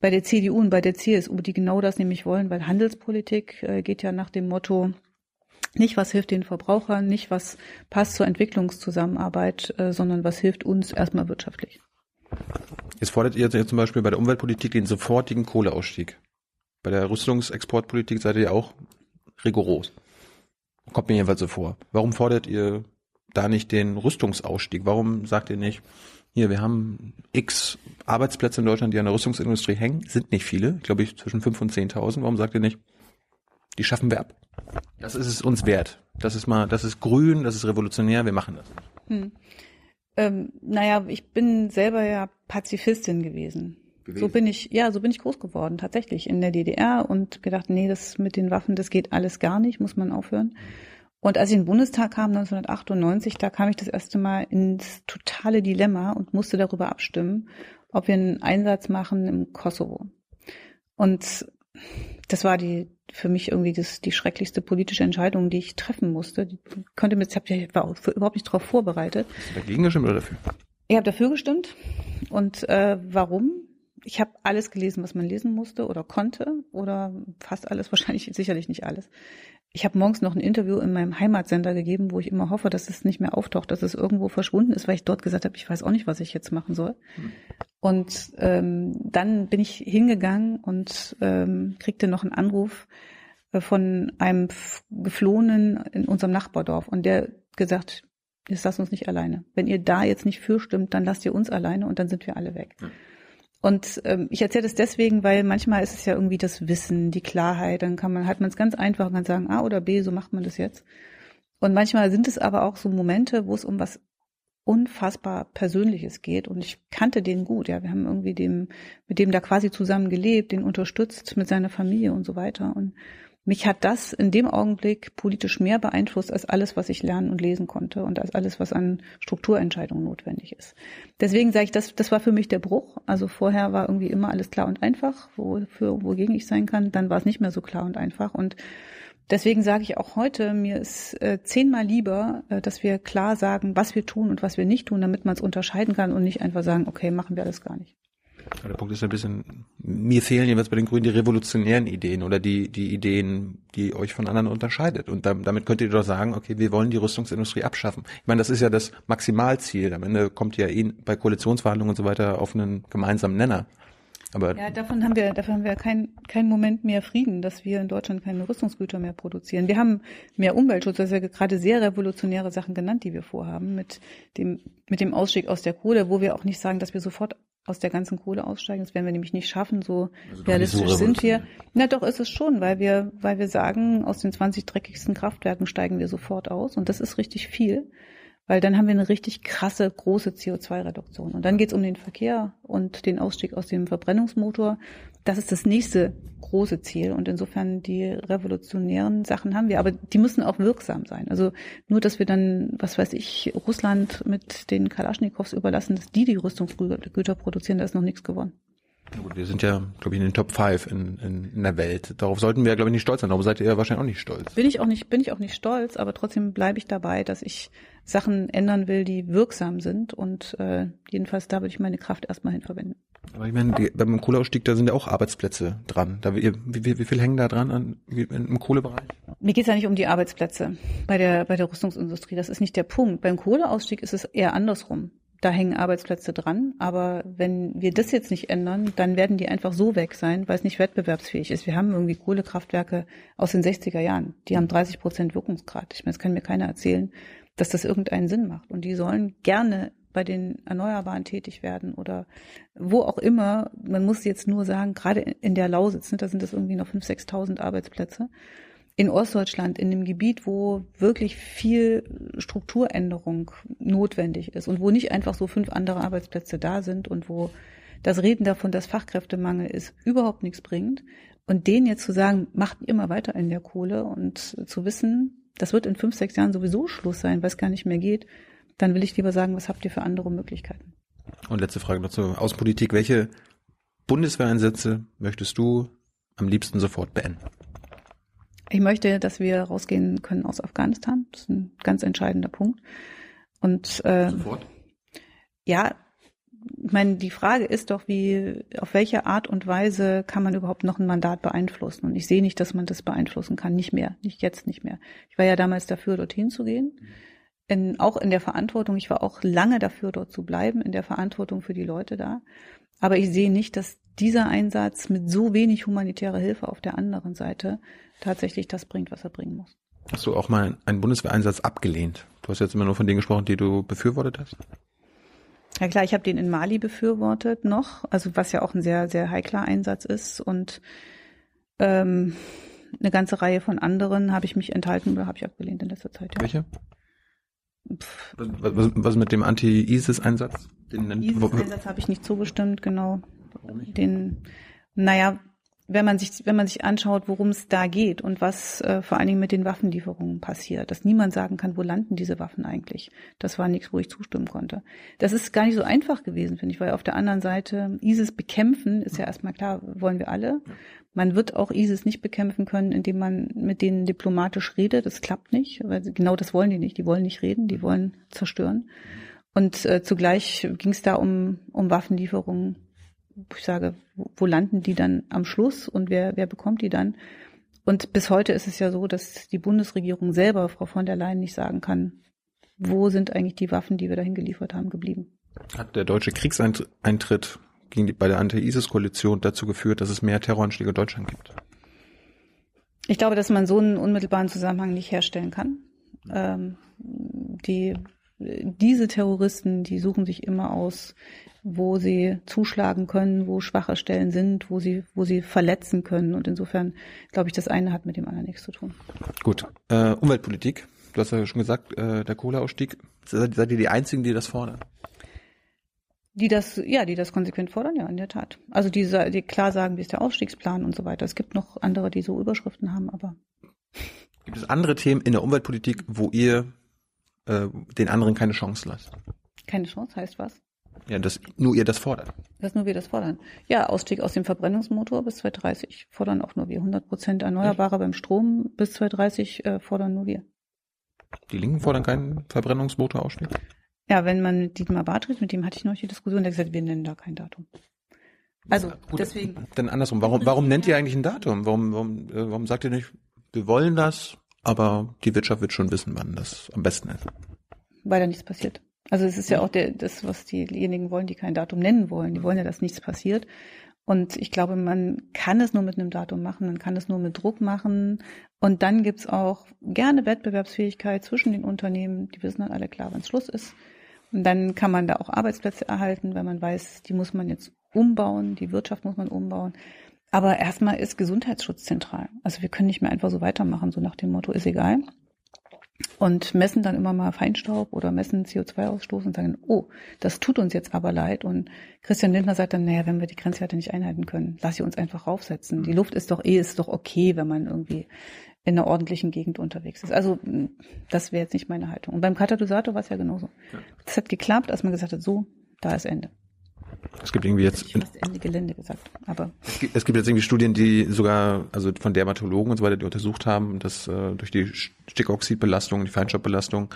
bei der CDU und bei der CSU, die genau das nämlich wollen, weil Handelspolitik äh, geht ja nach dem Motto, nicht was hilft den Verbrauchern, nicht was passt zur Entwicklungszusammenarbeit, äh, sondern was hilft uns erstmal wirtschaftlich. Jetzt fordert ihr zum Beispiel bei der Umweltpolitik den sofortigen Kohleausstieg. Bei der Rüstungsexportpolitik seid ihr auch rigoros. Kommt mir jedenfalls so vor. Warum fordert ihr da nicht den Rüstungsausstieg? Warum sagt ihr nicht, hier, wir haben x Arbeitsplätze in Deutschland, die an der Rüstungsindustrie hängen, sind nicht viele, glaube ich zwischen 5 und 10.000. Warum sagt ihr nicht, die schaffen wir ab? Das ist es uns wert. Das ist mal, das ist grün, das ist revolutionär, wir machen das. Hm. Ähm, naja, ich bin selber ja Pazifistin gewesen. gewesen. So bin ich, ja, so bin ich groß geworden, tatsächlich in der DDR und gedacht, nee, das mit den Waffen, das geht alles gar nicht, muss man aufhören. Und als ich in den Bundestag kam, 1998, da kam ich das erste Mal ins totale Dilemma und musste darüber abstimmen, ob wir einen Einsatz machen im Kosovo. Und das war die für mich irgendwie das, die schrecklichste politische Entscheidung, die ich treffen musste. Die konnte mir, ich war überhaupt nicht darauf vorbereitet. Hast du dagegen gestimmt oder dafür? Ich habe dafür gestimmt. Und äh, warum? Ich habe alles gelesen, was man lesen musste oder konnte oder fast alles, <laughs> wahrscheinlich sicherlich nicht alles. Ich habe morgens noch ein Interview in meinem Heimatsender gegeben, wo ich immer hoffe, dass es nicht mehr auftaucht, dass es irgendwo verschwunden ist, weil ich dort gesagt habe, ich weiß auch nicht, was ich jetzt machen soll. Hm. Und ähm, dann bin ich hingegangen und ähm, kriegte noch einen Anruf äh, von einem Geflohenen in unserem Nachbardorf und der gesagt, jetzt lasst uns nicht alleine. Wenn ihr da jetzt nicht für stimmt, dann lasst ihr uns alleine und dann sind wir alle weg. Hm. Und ähm, ich erzähle das deswegen, weil manchmal ist es ja irgendwie das Wissen, die Klarheit. Dann kann man, hat man es ganz einfach und kann sagen, A oder B, so macht man das jetzt. Und manchmal sind es aber auch so Momente, wo es um was unfassbar Persönliches geht. Und ich kannte den gut. Ja, wir haben irgendwie dem, mit dem da quasi zusammen gelebt, den unterstützt mit seiner Familie und so weiter. Und mich hat das in dem Augenblick politisch mehr beeinflusst als alles, was ich lernen und lesen konnte und als alles, was an Strukturentscheidungen notwendig ist. Deswegen sage ich, das, das war für mich der Bruch. Also vorher war irgendwie immer alles klar und einfach, wofür, wogegen ich sein kann. Dann war es nicht mehr so klar und einfach. Und deswegen sage ich auch heute, mir ist äh, zehnmal lieber, äh, dass wir klar sagen, was wir tun und was wir nicht tun, damit man es unterscheiden kann und nicht einfach sagen, okay, machen wir alles gar nicht. Der Punkt ist ein bisschen, mir fehlen jeweils bei den Grünen die revolutionären Ideen oder die, die Ideen, die euch von anderen unterscheidet. Und damit könnt ihr doch sagen, okay, wir wollen die Rüstungsindustrie abschaffen. Ich meine, das ist ja das Maximalziel. Am Ende kommt ihr eh bei Koalitionsverhandlungen und so weiter auf einen gemeinsamen Nenner. Aber ja, davon haben wir, davon haben wir keinen kein Moment mehr Frieden, dass wir in Deutschland keine Rüstungsgüter mehr produzieren. Wir haben mehr Umweltschutz, das ist ja gerade sehr revolutionäre Sachen genannt, die wir vorhaben, mit dem, mit dem Ausstieg aus der Kohle, wo wir auch nicht sagen, dass wir sofort aus der ganzen Kohle aussteigen. Das werden wir nämlich nicht schaffen. So also realistisch so sind wir. Na doch, ist es schon, weil wir, weil wir sagen, aus den 20 dreckigsten Kraftwerken steigen wir sofort aus. Und das ist richtig viel, weil dann haben wir eine richtig krasse, große CO2-Reduktion. Und dann geht es um den Verkehr und den Ausstieg aus dem Verbrennungsmotor das ist das nächste große Ziel. Und insofern die revolutionären Sachen haben wir, aber die müssen auch wirksam sein. Also nur, dass wir dann, was weiß ich, Russland mit den Kalaschnikows überlassen, dass die die Rüstungsgüter produzieren, da ist noch nichts gewonnen. Gut, wir sind ja, glaube ich, in den Top 5 in, in, in der Welt. Darauf sollten wir, glaube ich, nicht stolz sein. Darauf seid ihr ja wahrscheinlich auch nicht stolz. Bin ich auch nicht, bin ich auch nicht stolz, aber trotzdem bleibe ich dabei, dass ich Sachen ändern will, die wirksam sind. Und äh, jedenfalls da würde ich meine Kraft erstmal hin verwenden. Aber ich meine, die, beim Kohleausstieg, da sind ja auch Arbeitsplätze dran. Da, wie, wie, wie viel hängen da dran an, wie, im Kohlebereich? Mir geht es ja nicht um die Arbeitsplätze bei der, bei der Rüstungsindustrie. Das ist nicht der Punkt. Beim Kohleausstieg ist es eher andersrum. Da hängen Arbeitsplätze dran. Aber wenn wir das jetzt nicht ändern, dann werden die einfach so weg sein, weil es nicht wettbewerbsfähig ist. Wir haben irgendwie Kohlekraftwerke aus den 60er Jahren. Die haben 30 Prozent Wirkungsgrad. Ich meine, das kann mir keiner erzählen, dass das irgendeinen Sinn macht. Und die sollen gerne bei den Erneuerbaren tätig werden oder wo auch immer. Man muss jetzt nur sagen, gerade in der Lausitz, ne, da sind das irgendwie noch 5.000, 6.000 Arbeitsplätze. In Ostdeutschland, in dem Gebiet, wo wirklich viel Strukturänderung notwendig ist und wo nicht einfach so fünf andere Arbeitsplätze da sind und wo das Reden davon, dass Fachkräftemangel ist, überhaupt nichts bringt. Und denen jetzt zu sagen, macht immer weiter in der Kohle und zu wissen, das wird in fünf, sechs Jahren sowieso Schluss sein, weil es gar nicht mehr geht, dann will ich lieber sagen, was habt ihr für andere Möglichkeiten? Und letzte Frage noch zur Außenpolitik. Welche Bundeswehreinsätze möchtest du am liebsten sofort beenden? Ich möchte, dass wir rausgehen können aus Afghanistan. Das ist ein ganz entscheidender Punkt. Und äh, sofort? Ja, ich meine, die Frage ist doch, wie, auf welche Art und Weise kann man überhaupt noch ein Mandat beeinflussen? Und ich sehe nicht, dass man das beeinflussen kann. Nicht mehr. Nicht jetzt nicht mehr. Ich war ja damals dafür, dorthin zu gehen. In, auch in der Verantwortung. Ich war auch lange dafür, dort zu bleiben, in der Verantwortung für die Leute da. Aber ich sehe nicht, dass dieser Einsatz mit so wenig humanitärer Hilfe auf der anderen Seite tatsächlich das bringt, was er bringen muss. Hast du auch mal einen Bundeswehreinsatz abgelehnt? Du hast jetzt immer nur von denen gesprochen, die du befürwortet hast? Ja klar, ich habe den in Mali befürwortet noch, also was ja auch ein sehr, sehr heikler Einsatz ist. Und ähm, eine ganze Reihe von anderen habe ich mich enthalten oder habe ich abgelehnt in letzter Zeit. Ja. Welche? Was, was, was mit dem Anti-ISIS-Einsatz? ISIS-Einsatz habe ich nicht zugestimmt, genau. Warum nicht? Den, naja, wenn man sich, wenn man sich anschaut, worum es da geht und was äh, vor allen Dingen mit den Waffenlieferungen passiert, dass niemand sagen kann, wo landen diese Waffen eigentlich. Das war nichts, wo ich zustimmen konnte. Das ist gar nicht so einfach gewesen, finde ich, weil auf der anderen Seite ISIS bekämpfen ist ja erstmal klar, wollen wir alle. Man wird auch ISIS nicht bekämpfen können, indem man mit denen diplomatisch redet. Das klappt nicht, weil genau das wollen die nicht. Die wollen nicht reden, die wollen zerstören. Und äh, zugleich ging es da um, um Waffenlieferungen ich sage, wo landen die dann am Schluss und wer, wer bekommt die dann? Und bis heute ist es ja so, dass die Bundesregierung selber, Frau von der Leyen, nicht sagen kann, wo sind eigentlich die Waffen, die wir dahin geliefert haben, geblieben. Hat der deutsche Kriegseintritt gegen die, bei der Anti-ISIS-Koalition dazu geführt, dass es mehr Terroranschläge in Deutschland gibt? Ich glaube, dass man so einen unmittelbaren Zusammenhang nicht herstellen kann. Ähm, die, diese Terroristen, die suchen sich immer aus, wo sie zuschlagen können, wo schwache Stellen sind, wo sie, wo sie verletzen können. Und insofern glaube ich, das eine hat mit dem anderen nichts zu tun. Gut. Äh, Umweltpolitik. Du hast ja schon gesagt, äh, der Kohleausstieg. Seid, seid ihr die Einzigen, die das fordern? Die das, ja, die das konsequent fordern, ja, in der Tat. Also die, die klar sagen, wie ist der Ausstiegsplan und so weiter. Es gibt noch andere, die so Überschriften haben, aber. <laughs> Gibt es andere Themen in der Umweltpolitik, wo ihr äh, den anderen keine Chance lasst? Keine Chance heißt was? Ja, dass nur ihr das fordert. Dass nur wir das fordern. Ja, Ausstieg aus dem Verbrennungsmotor bis 2030 fordern auch nur wir. 100 Prozent Erneuerbare beim Strom bis 2030 äh, fordern nur wir. Die Linken fordern keinen Verbrennungsmotorausstieg? Ja, wenn man mit Dietmar Barth redet, mit dem hatte ich noch die Diskussion, der hat gesagt, wir nennen da kein Datum. Also ja, gut, deswegen. Dann andersrum. Warum, warum nennt ihr eigentlich ein Datum? Warum, warum, äh, warum sagt ihr nicht, wir wollen das, aber die Wirtschaft wird schon wissen, wann das am besten ist? Weil da nichts passiert. Also es ist ja auch der, das, was diejenigen wollen, die kein Datum nennen wollen. Die wollen ja, dass nichts passiert. Und ich glaube, man kann es nur mit einem Datum machen, man kann es nur mit Druck machen. Und dann gibt's auch gerne Wettbewerbsfähigkeit zwischen den Unternehmen. Die wissen dann alle klar, wann Schluss ist. Und dann kann man da auch Arbeitsplätze erhalten, weil man weiß, die muss man jetzt umbauen, die Wirtschaft muss man umbauen. Aber erstmal ist Gesundheitsschutz zentral. Also wir können nicht mehr einfach so weitermachen, so nach dem Motto, ist egal und messen dann immer mal Feinstaub oder messen CO2-Ausstoß und sagen, oh, das tut uns jetzt aber leid. Und Christian Lindner sagt dann, naja, wenn wir die Grenzwerte nicht einhalten können, lass sie uns einfach raufsetzen. Die Luft ist doch eh, ist doch okay, wenn man irgendwie in einer ordentlichen Gegend unterwegs ist. Also das wäre jetzt nicht meine Haltung. Und beim Katalysator war es ja genauso. Das hat geklappt, als man gesagt hat, so, da ist Ende. Es gibt irgendwie jetzt. Ich fast Ende Gelände gesagt, aber. Es gibt, es gibt, jetzt irgendwie Studien, die sogar, also von Dermatologen und so weiter, die untersucht haben, dass äh, durch die Stickoxidbelastung, die Feinstaubbelastung,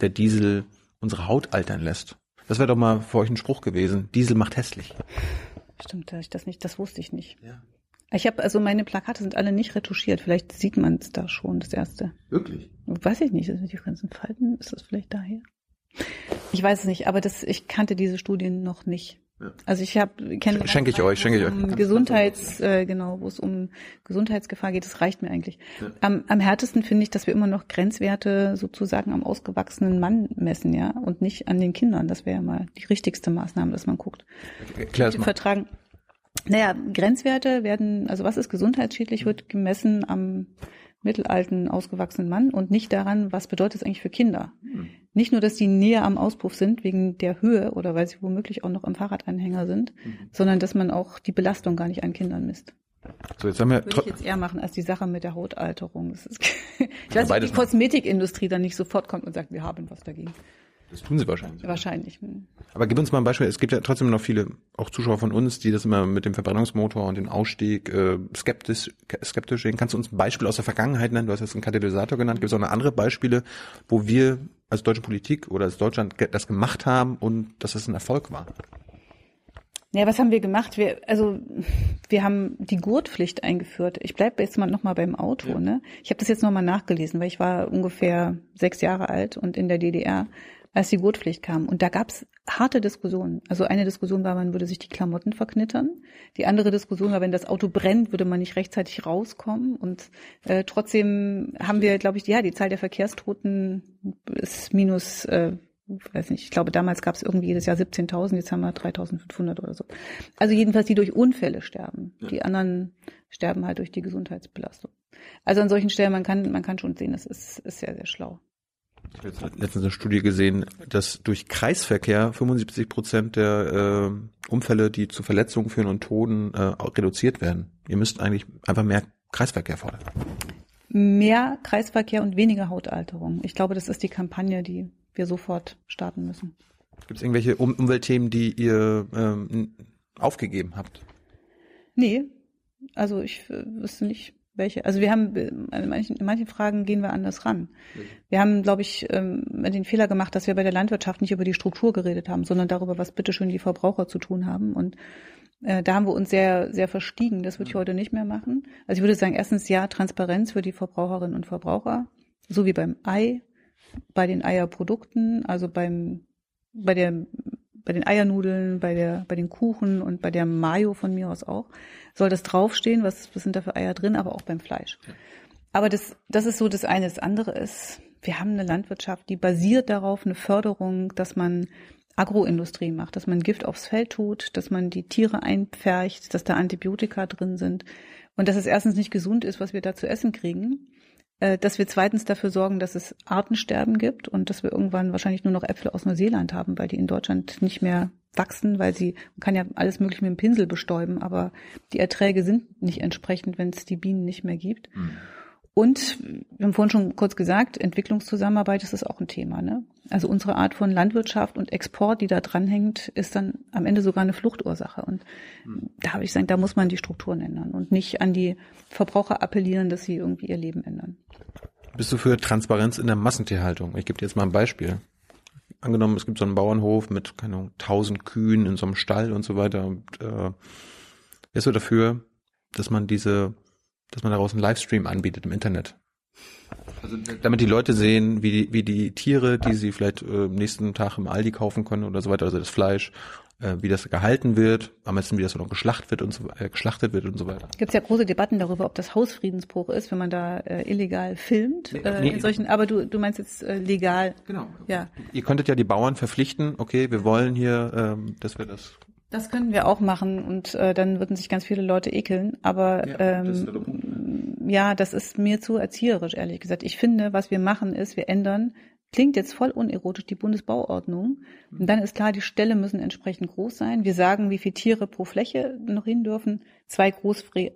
der Diesel unsere Haut altern lässt. Das wäre doch mal für euch ein Spruch gewesen. Diesel macht hässlich. Stimmt, ich das nicht, das wusste ich nicht. Ja. Ich habe also meine Plakate sind alle nicht retuschiert. Vielleicht sieht man es da schon, das erste. Wirklich? Weiß ich nicht. Sind die ganzen Falten? Ist das vielleicht daher? Ich weiß es nicht, aber das, ich kannte diese Studien noch nicht. Also ich habe kenne Schenke ich euch, schenke ich euch. um Gesundheits äh, genau, wo es um Gesundheitsgefahr geht, das reicht mir eigentlich. Am, am härtesten finde ich, dass wir immer noch Grenzwerte sozusagen am ausgewachsenen Mann messen, ja, und nicht an den Kindern. Das wäre ja mal die richtigste Maßnahme, dass man guckt. Die mal. vertragen. Naja, Grenzwerte werden, also was ist gesundheitsschädlich, wird gemessen am mittelalten, ausgewachsenen Mann und nicht daran, was bedeutet es eigentlich für Kinder. Nicht nur, dass die näher am Auspuff sind wegen der Höhe oder weil sie womöglich auch noch im Fahrradanhänger sind, sondern dass man auch die Belastung gar nicht an Kindern misst. So, jetzt haben wir Würde ich jetzt eher machen als die Sache mit der Hautalterung. <laughs> Ich weiß nicht, ob die Kosmetikindustrie dann nicht sofort kommt und sagt, wir haben was dagegen. Das tun sie wahrscheinlich. Wahrscheinlich. Hm. Aber gib uns mal ein Beispiel. Es gibt ja trotzdem noch viele, auch Zuschauer von uns, die das immer mit dem Verbrennungsmotor und dem Ausstieg äh, skeptisch, skeptisch sehen. Kannst du uns ein Beispiel aus der Vergangenheit nennen? Du hast jetzt einen Katalysator genannt. Gibt es auch noch andere Beispiele, wo wir als deutsche Politik oder als Deutschland das gemacht haben und dass es ein Erfolg war? Ja, was haben wir gemacht? Wir, also wir haben die Gurtpflicht eingeführt. Ich bleibe jetzt mal noch mal beim Auto. Ne? Ich habe das jetzt noch mal nachgelesen, weil ich war ungefähr sechs Jahre alt und in der DDR, als die Gurtpflicht kam. Und da gab's harte Diskussionen. Also eine Diskussion war, man würde sich die Klamotten verknittern. Die andere Diskussion war, wenn das Auto brennt, würde man nicht rechtzeitig rauskommen. Und äh, trotzdem haben wir, glaube ich, ja, die Zahl der Verkehrstoten ist minus äh, weiß nicht, ich glaube, damals gab es irgendwie jedes Jahr 17.000, jetzt haben wir 3.500 oder so. Also jedenfalls die durch Unfälle sterben. Die anderen sterben halt durch die Gesundheitsbelastung. Also an solchen Stellen, man kann, man kann schon sehen, das ist, ist sehr, sehr schlau. Ich habe jetzt letztens eine Studie gesehen, dass durch Kreisverkehr 75 Prozent der äh, Unfälle, die zu Verletzungen führen und Toten, äh, reduziert werden. Ihr müsst eigentlich einfach mehr Kreisverkehr fordern. Mehr Kreisverkehr und weniger Hautalterung. Ich glaube, das ist die Kampagne, die wir sofort starten müssen. Gibt es irgendwelche um Umweltthemen, die ihr ähm, aufgegeben habt? Nee, also ich äh, wüsste nicht, welche. Also wir haben, äh, in manchen, in manchen Fragen gehen wir anders ran. Wir haben, glaube ich, ähm, den Fehler gemacht, dass wir bei der Landwirtschaft nicht über die Struktur geredet haben, sondern darüber, was bitteschön die Verbraucher zu tun haben. Und äh, da haben wir uns sehr, sehr verstiegen. Das würde ich heute nicht mehr machen. Also ich würde sagen, erstens ja, Transparenz für die Verbraucherinnen und Verbraucher, so wie beim Ei, bei den Eierprodukten, also beim, bei der, bei den Eiernudeln, bei der, bei den Kuchen und bei der Mayo von mir aus auch, soll das draufstehen, was, was sind da für Eier drin, aber auch beim Fleisch. Aber das, das ist so das eine. Das andere ist, wir haben eine Landwirtschaft, die basiert darauf, eine Förderung, dass man Agroindustrie macht, dass man Gift aufs Feld tut, dass man die Tiere einpfercht, dass da Antibiotika drin sind und dass es erstens nicht gesund ist, was wir da zu essen kriegen, dass wir zweitens dafür sorgen, dass es Artensterben gibt und dass wir irgendwann wahrscheinlich nur noch Äpfel aus Neuseeland haben, weil die in Deutschland nicht mehr wachsen, weil sie, man kann ja alles mögliche mit dem Pinsel bestäuben, aber die Erträge sind nicht entsprechend, wenn es die Bienen nicht mehr gibt. Und wir haben vorhin schon kurz gesagt, Entwicklungszusammenarbeit ist das auch ein Thema. Ne? Also unsere Art von Landwirtschaft und Export, die da dranhängt, ist dann am Ende sogar eine Fluchtursache. Und da habe ich gesagt, da muss man die Strukturen ändern und nicht an die Verbraucher appellieren, dass sie irgendwie ihr Leben ändern. Bist du für Transparenz in der Massentierhaltung? Ich gebe dir jetzt mal ein Beispiel. Angenommen, es gibt so einen Bauernhof mit, keine Ahnung, tausend Kühen in so einem Stall und so weiter. Und äh, wärst du dafür, dass man diese, dass man daraus einen Livestream anbietet im Internet? Also, damit die Leute sehen, wie die, wie die Tiere, die sie vielleicht äh, am nächsten Tag im Aldi kaufen können oder so weiter, also das Fleisch, äh, wie das gehalten wird, am besten wie das noch geschlachtet wird und so, äh, geschlachtet wird und so weiter. Gibt es ja große Debatten darüber, ob das Hausfriedensbruch ist, wenn man da äh, illegal filmt. äh, nee. in solchen, aber du, du meinst jetzt äh, legal. Genau. Ja. Ihr könntet ja die Bauern verpflichten, okay, wir wollen hier, ähm, dass wir das Das können wir auch machen und äh, dann würden sich ganz viele Leute ekeln. Aber Ja, das ähm, ja, das ist mir zu erzieherisch, ehrlich gesagt. Ich finde, was wir machen ist, wir ändern, klingt jetzt voll unerotisch, die Bundesbauordnung. Und dann ist klar, die Ställe müssen entsprechend groß sein. Wir sagen, wie viele Tiere pro Fläche noch hin dürfen. Zwei Großfre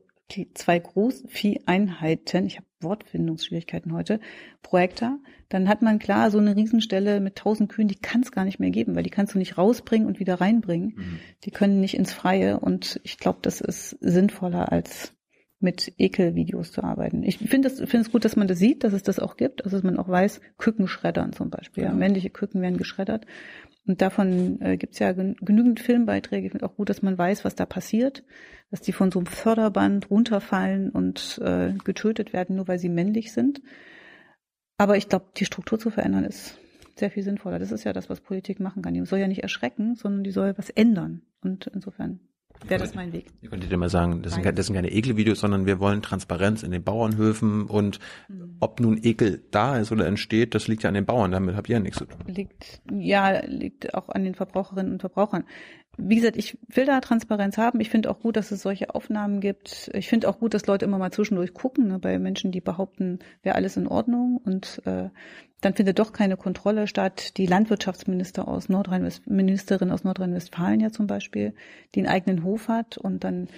zwei Großvieheinheiten, ich habe Wortfindungsschwierigkeiten heute, pro Hektar, dann hat man klar so eine Riesenstelle mit tausend Kühen, die kann es gar nicht mehr geben, weil die kannst du nicht rausbringen und wieder reinbringen. Die können nicht ins Freie und ich glaube, das ist sinnvoller als mit Ekelvideos zu arbeiten. Ich finde es finde es gut, dass man das sieht, dass es das auch gibt, also dass man auch weiß, Küken schreddern zum Beispiel. Ja, männliche Küken werden geschreddert. Und davon äh, gibt es ja gen genügend Filmbeiträge. Ich finde auch gut, dass man weiß, was da passiert, dass die von so einem Förderband runterfallen und äh, getötet werden, nur weil sie männlich sind. Aber ich glaube, die Struktur zu verändern ist sehr viel sinnvoller. Das ist ja das, was Politik machen kann. Die soll ja nicht erschrecken, sondern die soll was ändern. Und insofern wäre das mein Weg. Ihr könntet immer sagen, das sind, keine, das sind keine Ekelvideos, sondern wir wollen Transparenz in den Bauernhöfen und mhm. ob nun Ekel da ist oder entsteht, das liegt ja an den Bauern, damit habt ihr ja nichts zu tun. Liegt, ja, liegt auch an den Verbraucherinnen und Verbrauchern wie gesagt, ich will da Transparenz haben. Ich finde auch gut, dass es solche Aufnahmen gibt. Ich finde auch gut, dass Leute immer mal zwischendurch gucken, ne, bei Menschen, die behaupten, wäre alles in Ordnung und äh, dann findet doch keine Kontrolle statt. Die Landwirtschaftsminister aus Nordrhein Ministerin aus Nordrhein-Westfalen ja zum Beispiel, die einen eigenen Hof hat und dann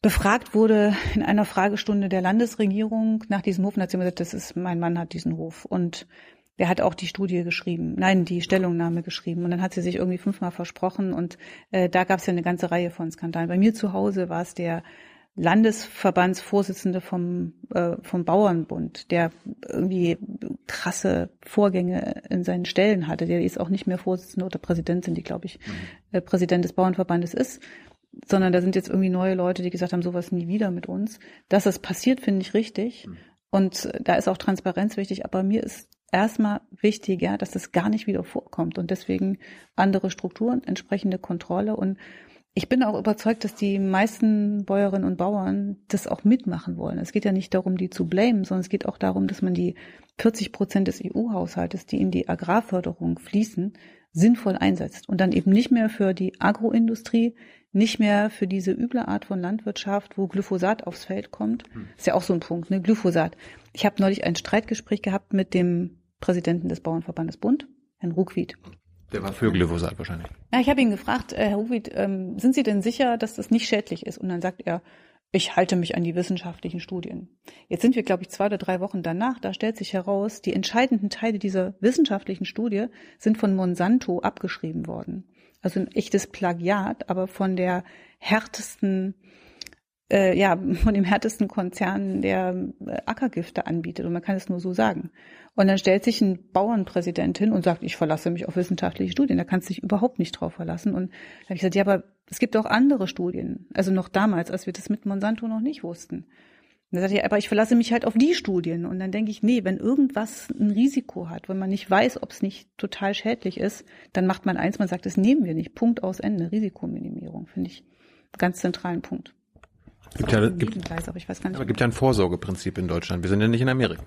befragt wurde in einer Fragestunde der Landesregierung nach diesem Hof und hat sie gesagt, das ist, mein Mann hat diesen Hof und der hat auch die Studie geschrieben, nein, die Stellungnahme geschrieben. Und dann hat sie sich irgendwie fünfmal versprochen und äh, da gab es ja eine ganze Reihe von Skandalen. Bei mir zu Hause war es der Landesverbandsvorsitzende vom, äh, vom Bauernbund, der irgendwie krasse Vorgänge in seinen Stellen hatte. Der ist auch nicht mehr Vorsitzender oder Präsident, sind die, glaube ich, mhm. äh, Präsident des Bauernverbandes ist sondern da sind jetzt irgendwie neue Leute, die gesagt haben, sowas nie wieder mit uns. Dass das passiert, finde ich richtig. Mhm. Und da ist auch Transparenz wichtig. Aber mir ist erstmal wichtiger, dass das gar nicht wieder vorkommt und deswegen andere Strukturen, entsprechende Kontrolle und ich bin auch überzeugt, dass die meisten Bäuerinnen und Bauern das auch mitmachen wollen. Es geht ja nicht darum, die zu blamen, sondern es geht auch darum, dass man die 40 Prozent des EU-Haushaltes, die in die Agrarförderung fließen, sinnvoll einsetzt und dann eben nicht mehr für die Agroindustrie, nicht mehr für diese üble Art von Landwirtschaft, wo Glyphosat aufs Feld kommt. Hm. Ist ja auch so ein Punkt, ne? Glyphosat. Ich habe neulich ein Streitgespräch gehabt mit dem Präsidenten des Bauernverbandes Bund, Herrn Ruckwied. Der war für Glyphosat wahrscheinlich. Ja, ich habe ihn gefragt, äh, Herr Ruckwied, ähm, sind Sie denn sicher, dass das nicht schädlich ist? Und dann sagt er, ich halte mich an die wissenschaftlichen Studien. Jetzt sind wir, glaube ich, zwei oder drei Wochen danach. Da stellt sich heraus, die entscheidenden Teile dieser wissenschaftlichen Studie sind von Monsanto abgeschrieben worden. Also ein echtes Plagiat, aber von der härtesten äh, ja, von dem härtesten Konzern, der äh, Ackergifte anbietet. Und man kann es nur so sagen. Und dann stellt sich ein Bauernpräsident hin und sagt, ich verlasse mich auf wissenschaftliche Studien. Da kannst du dich überhaupt nicht drauf verlassen. Und da habe ich gesagt, ja, aber es gibt auch andere Studien. Also noch damals, als wir das mit Monsanto noch nicht wussten. Und dann sagt er, aber ich verlasse mich halt auf die Studien. Und dann denke ich, nee, wenn irgendwas ein Risiko hat, wenn man nicht weiß, ob es nicht total schädlich ist, dann macht man eins, man sagt, das nehmen wir nicht. Punkt aus Ende. Risikominimierung, finde ich ganz zentralen Punkt. Gibt ja, gibt, aber ich weiß gar nicht. Aber gibt ja ein Vorsorgeprinzip in Deutschland. Wir sind ja nicht in Amerika.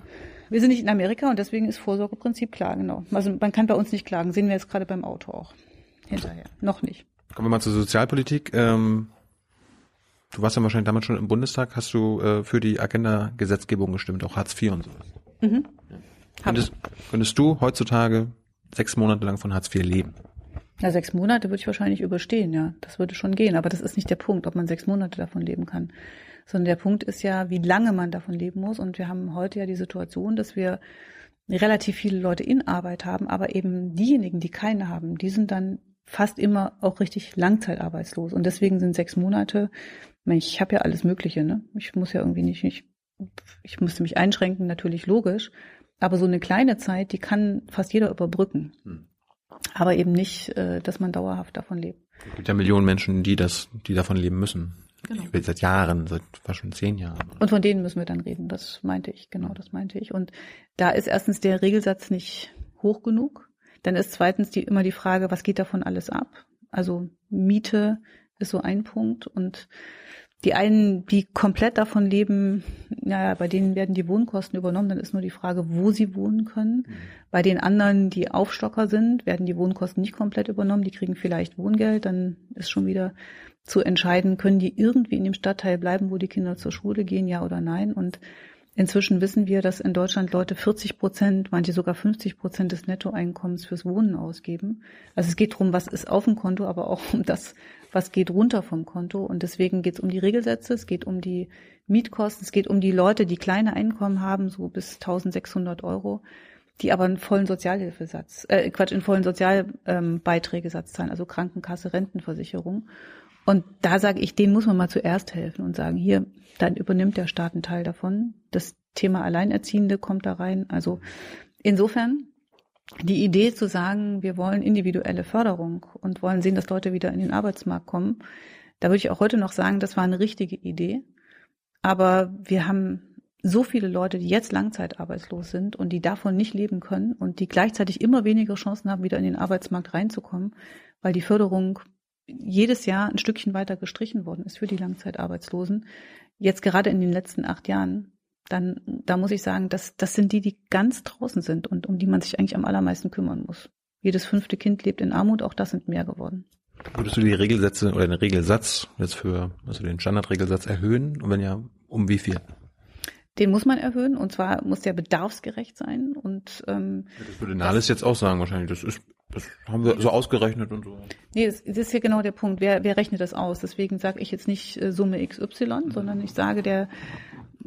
Wir sind nicht in Amerika und deswegen ist Vorsorgeprinzip klar, genau. Also man kann bei uns nicht klagen. Sehen wir jetzt gerade beim Auto auch. Hinterher. Noch nicht. Kommen wir mal zur Sozialpolitik. Ähm, du warst ja wahrscheinlich damals schon im Bundestag. Hast du äh, für die Agenda-Gesetzgebung gestimmt, auch Hartz IV und sowas? Mhm. Ja. Könntest, könntest du heutzutage sechs Monate lang von Hartz IV leben? Na, sechs Monate würde ich wahrscheinlich überstehen, ja. Das würde schon gehen. Aber das ist nicht der Punkt, ob man sechs Monate davon leben kann. Sondern der Punkt ist ja, wie lange man davon leben muss. Und wir haben heute ja die Situation, dass wir relativ viele Leute in Arbeit haben, aber eben diejenigen, die keine haben, die sind dann fast immer auch richtig langzeitarbeitslos. Und deswegen sind sechs Monate, ich habe ja alles Mögliche, ne? Ich muss ja irgendwie nicht, ich, ich musste mich einschränken, natürlich logisch. Aber so eine kleine Zeit, die kann fast jeder überbrücken. Hm aber eben nicht, äh, dass man dauerhaft davon lebt. Es gibt ja Millionen Menschen, die das, die davon leben müssen. Genau. Seit Jahren, seit fast schon zehn Jahren. Und von denen müssen wir dann reden. Das meinte ich, genau, das meinte ich. Und da ist erstens der Regelsatz nicht hoch genug. Dann ist zweitens die, immer die Frage, was geht davon alles ab? Also Miete ist so ein Punkt und die einen, die komplett davon leben, naja, bei denen werden die Wohnkosten übernommen, dann ist nur die Frage, wo sie wohnen können. Mhm. Bei den anderen, die Aufstocker sind, werden die Wohnkosten nicht komplett übernommen, die kriegen vielleicht Wohngeld, dann ist schon wieder zu entscheiden, können die irgendwie in dem Stadtteil bleiben, wo die Kinder zur Schule gehen, ja oder nein. Und inzwischen wissen wir, dass in Deutschland Leute 40 Prozent, manche sogar 50 Prozent des Nettoeinkommens fürs Wohnen ausgeben. Also es geht darum, was ist auf dem Konto, aber auch um das, was geht runter vom Konto. Und deswegen geht es um die Regelsätze, es geht um die Mietkosten, es geht um die Leute, die kleine Einkommen haben, so bis 1600 Euro, die aber einen vollen Sozialhilfesatz, äh, Quatsch, einen vollen Sozialbeiträgesatz ähm, zahlen, also Krankenkasse, Rentenversicherung. Und da sage ich, denen muss man mal zuerst helfen und sagen, hier, dann übernimmt der Staat einen Teil davon. Das Thema Alleinerziehende kommt da rein. Also insofern die Idee zu sagen, wir wollen individuelle Förderung und wollen sehen, dass Leute wieder in den Arbeitsmarkt kommen, da würde ich auch heute noch sagen, das war eine richtige Idee. Aber wir haben so viele Leute, die jetzt langzeitarbeitslos sind und die davon nicht leben können und die gleichzeitig immer weniger Chancen haben, wieder in den Arbeitsmarkt reinzukommen, weil die Förderung jedes Jahr ein Stückchen weiter gestrichen worden ist für die Langzeitarbeitslosen. Jetzt gerade in den letzten acht Jahren, dann, da muss ich sagen, das, das sind die, die ganz draußen sind und um die man sich eigentlich am allermeisten kümmern muss. Jedes fünfte Kind lebt in Armut, auch das sind mehr geworden. Würdest du die Regelsätze oder den Regelsatz jetzt für, also den Standardregelsatz erhöhen? Und wenn ja, um wie viel? Den muss man erhöhen und zwar muss der bedarfsgerecht sein und ähm, das würde Nahles jetzt auch sagen wahrscheinlich. Das ist, das haben wir so ausgerechnet und so. Nee, das, das ist hier genau der Punkt. Wer, wer rechnet das aus? Deswegen sage ich jetzt nicht äh, Summe XY, sondern ich sage, der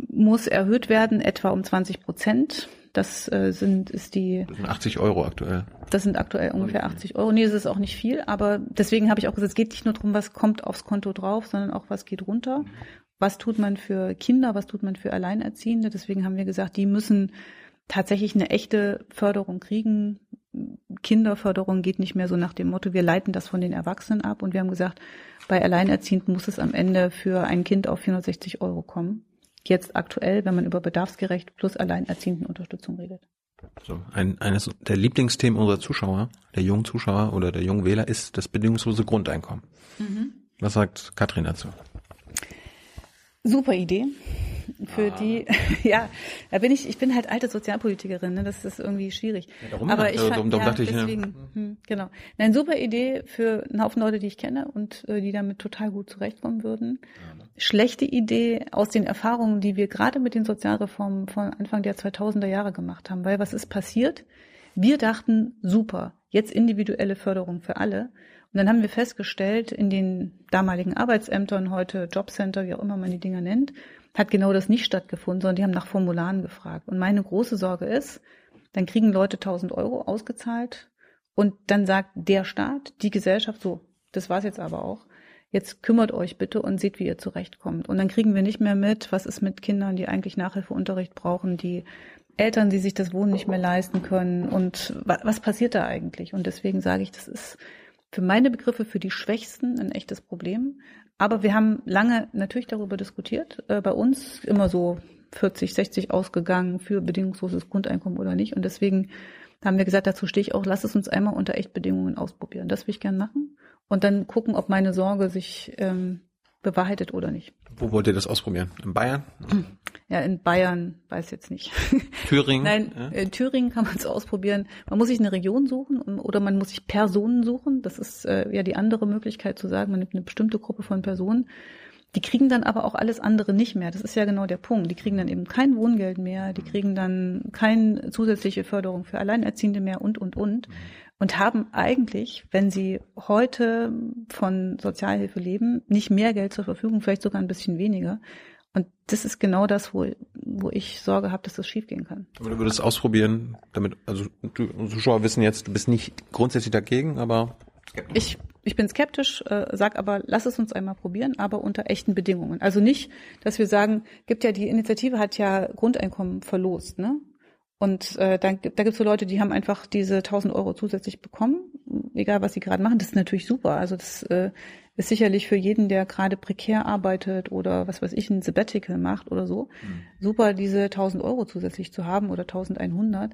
muss erhöht werden, etwa um 20 Prozent. Das äh, sind ist die. Das sind 80 Euro aktuell. Das sind aktuell ungefähr 80 Euro. Nee, das ist auch nicht viel, aber deswegen habe ich auch gesagt, es geht nicht nur darum, was kommt aufs Konto drauf, sondern auch was geht runter was tut man für Kinder, was tut man für Alleinerziehende. Deswegen haben wir gesagt, die müssen tatsächlich eine echte Förderung kriegen. Kinderförderung geht nicht mehr so nach dem Motto, wir leiten das von den Erwachsenen ab. Und wir haben gesagt, bei Alleinerziehenden muss es am Ende für ein Kind auf 460 Euro kommen. Jetzt aktuell, wenn man über bedarfsgerecht plus Alleinerziehenden Unterstützung redet. So, ein, eines der Lieblingsthemen unserer Zuschauer, der jungen Zuschauer oder der jungen Wähler ist das bedingungslose Grundeinkommen. Mhm. Was sagt Katrin dazu? Super Idee. Für ah. die, <laughs> ja, da bin ich, ich bin halt alte Sozialpolitikerin, ne? das ist irgendwie schwierig. Ja, darum, Aber ich fand, darum, darum ja, dachte deswegen, ich, ja. hm, genau. Nein, super Idee für einen Haufen Leute, die ich kenne und äh, die damit total gut zurechtkommen würden. Ja, ne? Schlechte Idee aus den Erfahrungen, die wir gerade mit den Sozialreformen von Anfang der 2000er Jahre gemacht haben. Weil was ist passiert? Wir dachten, super, jetzt individuelle Förderung für alle. Und dann haben wir festgestellt, in den damaligen Arbeitsämtern, heute Jobcenter, wie auch immer man die Dinger nennt, hat genau das nicht stattgefunden, sondern die haben nach Formularen gefragt. Und meine große Sorge ist, dann kriegen Leute 1000 Euro ausgezahlt und dann sagt der Staat, die Gesellschaft so, das war's jetzt aber auch. Jetzt kümmert euch bitte und seht, wie ihr zurechtkommt. Und dann kriegen wir nicht mehr mit, was ist mit Kindern, die eigentlich Nachhilfeunterricht brauchen, die Eltern, die sich das Wohnen nicht mehr leisten können und was passiert da eigentlich? Und deswegen sage ich, das ist für meine Begriffe für die Schwächsten ein echtes Problem. Aber wir haben lange natürlich darüber diskutiert. Äh, bei uns immer so 40, 60 ausgegangen für bedingungsloses Grundeinkommen oder nicht. Und deswegen haben wir gesagt, dazu stehe ich auch, lass es uns einmal unter Echtbedingungen ausprobieren. Das will ich gern machen. Und dann gucken, ob meine Sorge sich ähm, bewahrheitet oder nicht. Wo wollt ihr das ausprobieren? In Bayern? Ja, in Bayern weiß jetzt nicht. <laughs> Thüringen? Nein, ja. in Thüringen kann man es ausprobieren. Man muss sich eine Region suchen oder man muss sich Personen suchen. Das ist äh, ja die andere Möglichkeit zu sagen, man nimmt eine bestimmte Gruppe von Personen. Die kriegen dann aber auch alles andere nicht mehr. Das ist ja genau der Punkt. Die kriegen dann eben kein Wohngeld mehr, die kriegen dann keine zusätzliche Förderung für Alleinerziehende mehr und, und, und. Mhm und haben eigentlich, wenn sie heute von Sozialhilfe leben, nicht mehr Geld zur Verfügung, vielleicht sogar ein bisschen weniger. Und das ist genau das, wo, wo ich Sorge habe, dass das schiefgehen kann. Aber du würdest ausprobieren, damit, also du, Zuschauer wissen jetzt, du bist nicht grundsätzlich dagegen, aber ich, ich bin skeptisch, äh, sag aber, lass es uns einmal probieren, aber unter echten Bedingungen. Also nicht, dass wir sagen, gibt ja die Initiative hat ja Grundeinkommen verlost, ne? Und äh, da, da gibt es so Leute, die haben einfach diese 1000 Euro zusätzlich bekommen, egal was sie gerade machen. Das ist natürlich super. Also das äh, ist sicherlich für jeden, der gerade prekär arbeitet oder was weiß ich, ein Sabbatical macht oder so, mhm. super, diese 1000 Euro zusätzlich zu haben oder 1100.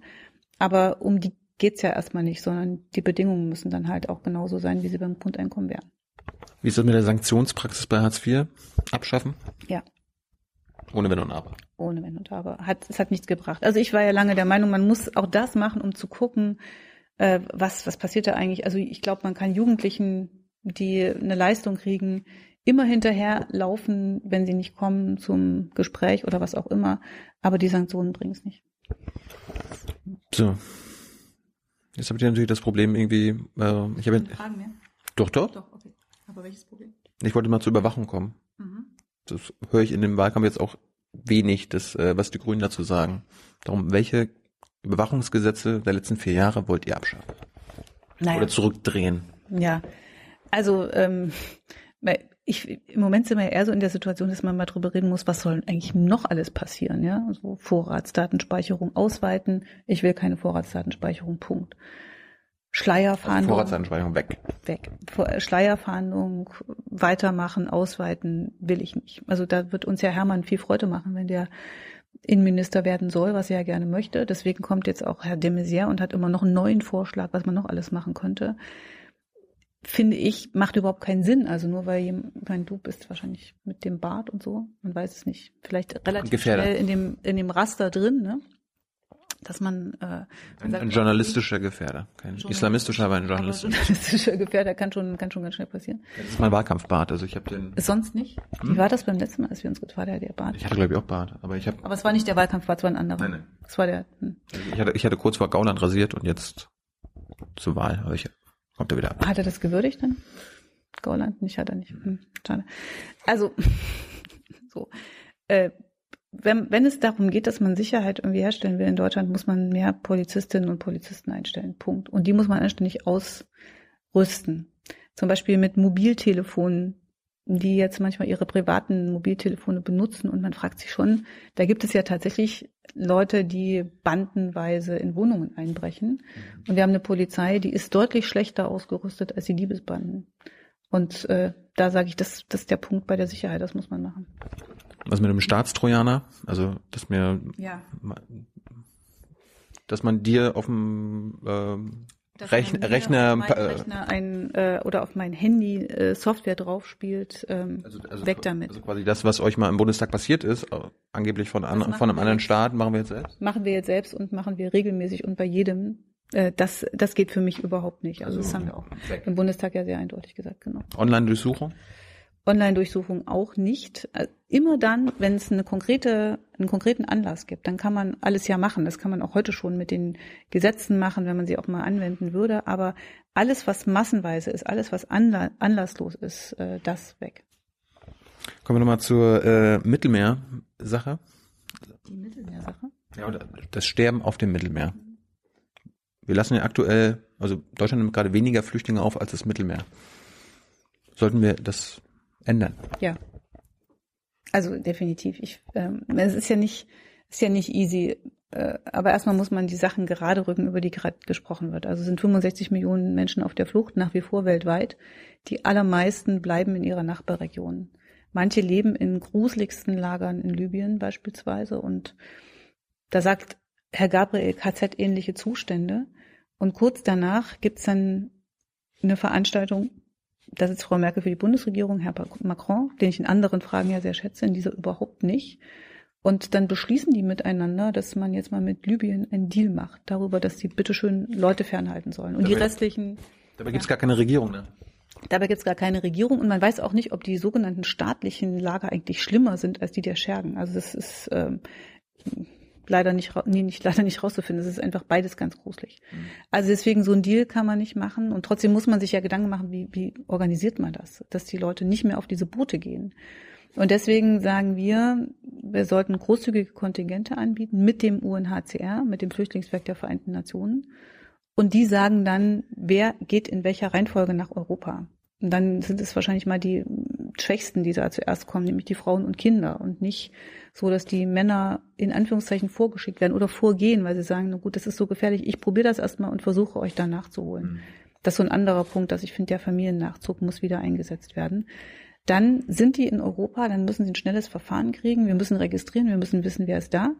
Aber um die geht's ja erstmal nicht, sondern die Bedingungen müssen dann halt auch genauso sein, wie sie beim Grundeinkommen wären. Wie ist das mit der Sanktionspraxis bei Hartz IV? Abschaffen? Ja. Ohne Wenn und Aber. Ohne Wenn und Aber. Hat, es hat nichts gebracht. Also ich war ja lange der Meinung, man muss auch das machen, um zu gucken, äh, was, was passiert da eigentlich. Also ich glaube, man kann Jugendlichen, die eine Leistung kriegen, immer hinterher laufen, wenn sie nicht kommen zum Gespräch oder was auch immer. Aber die Sanktionen bringen es nicht. So. Jetzt habt ihr natürlich das Problem irgendwie, äh, ich habe Fragen mehr? Doch, doch. Doch, okay. Aber welches Problem? Ich wollte mal zur Überwachung kommen. Das höre ich in dem Wahlkampf jetzt auch wenig, das, äh, was die Grünen dazu sagen. Darum, welche Überwachungsgesetze der letzten vier Jahre wollt ihr abschaffen? Naja. Oder zurückdrehen? Ja, also ähm, ich, im Moment sind wir ja eher so in der Situation, dass man mal drüber reden muss, was soll eigentlich noch alles passieren, ja? Also Vorratsdatenspeicherung ausweiten. Ich will keine Vorratsdatenspeicherung, Punkt. Schleierfahndung. Vorratsdatenspeicherung weg. Weg. Schleierfahndung weitermachen, ausweiten will ich nicht. Also da wird uns ja Hermann viel Freude machen, wenn der Innenminister werden soll, was er ja gerne möchte. Deswegen kommt jetzt auch Herr de Maizière und hat immer noch einen neuen Vorschlag, was man noch alles machen könnte. Finde ich, macht überhaupt keinen Sinn. Also nur weil jemand, ich meine, du bist wahrscheinlich mit dem Bart und so, man weiß es nicht. Vielleicht relativ Gefährder. schnell in dem, in dem Raster drin, ne? Dass man, äh, Ein, sagt, ein journalistischer Gefährder. Kein Journal- islamistischer, aber ein aber journalistischer. journalistischer Gefährder kann schon, kann schon ganz schnell passieren. Das ist mein Wahlkampfbart. Also ich habe den. Sonst nicht? Wie war das beim letzten Mal, als wir uns getroffen haben, der Bart? Ich hatte glaube ich auch Bart, aber ich habe. Aber es war nicht der Wahlkampfbart, es war ein anderer. Nein, nein. Es war der, hm. Ich hatte, ich hatte kurz vor Gauland rasiert und jetzt zur Wahl. Aber ich kommt er wieder ab. Hat er das gewürdigt dann? Gauland nicht, hat er nicht. Hm, schade. Also, <laughs> so. Äh, wenn, wenn es darum geht, dass man Sicherheit irgendwie herstellen will in Deutschland, muss man mehr Polizistinnen und Polizisten einstellen. Punkt. Und die muss man anständig ausrüsten. Zum Beispiel mit Mobiltelefonen, die jetzt manchmal ihre privaten Mobiltelefone benutzen. Und man fragt sich schon, da gibt es ja tatsächlich Leute, die bandenweise in Wohnungen einbrechen. Und wir haben eine Polizei, die ist deutlich schlechter ausgerüstet als die Diebesbanden. Und äh, da sage ich, das, das ist der Punkt bei der Sicherheit, das muss man machen. Was mit einem Staatstrojaner? Also, dass mir, Ja. dass man dir auf dem ähm, Rechn Rechner, auf äh, Rechner ein, äh, oder auf mein Handy äh, Software draufspielt, ähm, also, also, weg damit. Also quasi das, was euch mal im Bundestag passiert ist, äh, angeblich von, an, von einem anderen. Staat, machen wir jetzt selbst. machen wir jetzt selbst und machen wir regelmäßig und bei jedem. Äh, das, das geht für mich überhaupt nicht. Also, das haben wir auch weg. im Bundestag ja sehr eindeutig gesagt, genau. Online-Durchsuchung? Online-Durchsuchung auch nicht. Immer dann, wenn es eine konkrete, einen konkreten Anlass gibt, dann kann man alles ja machen. Das kann man auch heute schon mit den Gesetzen machen, wenn man sie auch mal anwenden würde. Aber alles, was massenweise ist, alles, was anla anlasslos ist, äh, das weg. Kommen wir nochmal zur äh, Mittelmeer-Sache. Die Mittelmeersache? Ja, und das Sterben auf dem Mittelmeer. Wir lassen ja aktuell, also Deutschland nimmt gerade weniger Flüchtlinge auf als das Mittelmeer. Sollten wir das ändern? Ja. Also definitiv. Ich, ähm, es ist ja nicht, ist ja nicht easy. Äh, aber erstmal muss man die Sachen gerade rücken, über die gerade gesprochen wird. Also sind 65 Millionen Menschen auf der Flucht nach wie vor weltweit. Die allermeisten bleiben in ihrer Nachbarregion. Manche leben in gruseligsten Lagern in Libyen beispielsweise. Und da sagt Herr Gabriel KZ-ähnliche Zustände. Und kurz danach gibt's dann eine Veranstaltung da sitzt Frau Merkel für die Bundesregierung, Herr Macron, den ich in anderen Fragen ja sehr schätze, in dieser überhaupt nicht. Und dann beschließen die miteinander, dass man jetzt mal mit Libyen einen Deal macht, darüber, dass die bitteschön Leute fernhalten sollen. Und die Dabei- restlichen, Dabei gibt's gar keine Regierung, ne? dabei gibt's gar keine Regierung und man weiß auch nicht, ob die sogenannten staatlichen Lager eigentlich schlimmer sind als die der Schergen. Also das ist ähm, leider nicht, nee, nicht <laughs> leider nicht rauszufinden. Es ist einfach beides ganz gruselig. Also deswegen so ein Deal kann man nicht machen und trotzdem muss man sich ja Gedanken machen, wie, wie organisiert man das, dass die Leute nicht mehr auf diese Boote gehen. Und deswegen sagen wir, wir sollten großzügige Kontingente anbieten mit dem UNHCR, mit dem Flüchtlingswerk der Vereinten Nationen. Und die sagen dann, wer geht in welcher Reihenfolge nach Europa. Und dann sind es wahrscheinlich mal die Schwächsten, die da zuerst kommen, nämlich die Frauen und Kinder und nicht so, dass die Männer in Anführungszeichen vorgeschickt werden oder vorgehen, weil sie sagen, na gut, das ist so gefährlich, ich probiere das erstmal und versuche euch da nachzuholen. Das ist so ein anderer Punkt, dass ich finde, der Familiennachzug muss wieder eingesetzt werden. Dann sind die in Europa, dann müssen sie ein schnelles Verfahren kriegen, wir müssen registrieren, wir müssen wissen, wer ist da.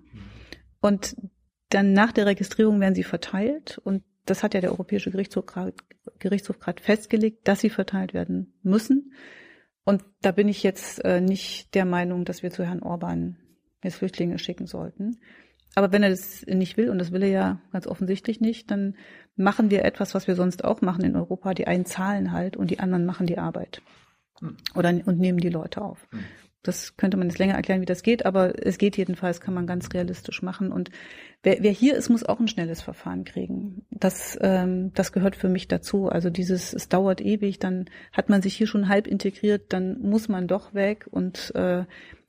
Und dann nach der Registrierung werden sie verteilt und das hat ja der Europäische Gerichtshof gerade Gerichtshof gerade festgelegt, dass sie verteilt werden müssen. Und da bin ich jetzt äh, nicht der Meinung, dass wir zu Herrn Orban jetzt Flüchtlinge schicken sollten. Aber wenn er das nicht will, und das will er ja ganz offensichtlich nicht, dann machen wir etwas, was wir sonst auch machen in Europa. Die einen zahlen halt und die anderen machen die Arbeit. Oder und nehmen die Leute auf. Das könnte man jetzt länger erklären, wie das geht, aber es geht jedenfalls, kann man ganz realistisch machen. Und wer, wer hier ist, muss auch ein schnelles Verfahren kriegen. Das, ähm, das gehört für mich dazu. Also dieses, es dauert ewig, dann hat man sich hier schon halb integriert, dann muss man doch weg und äh,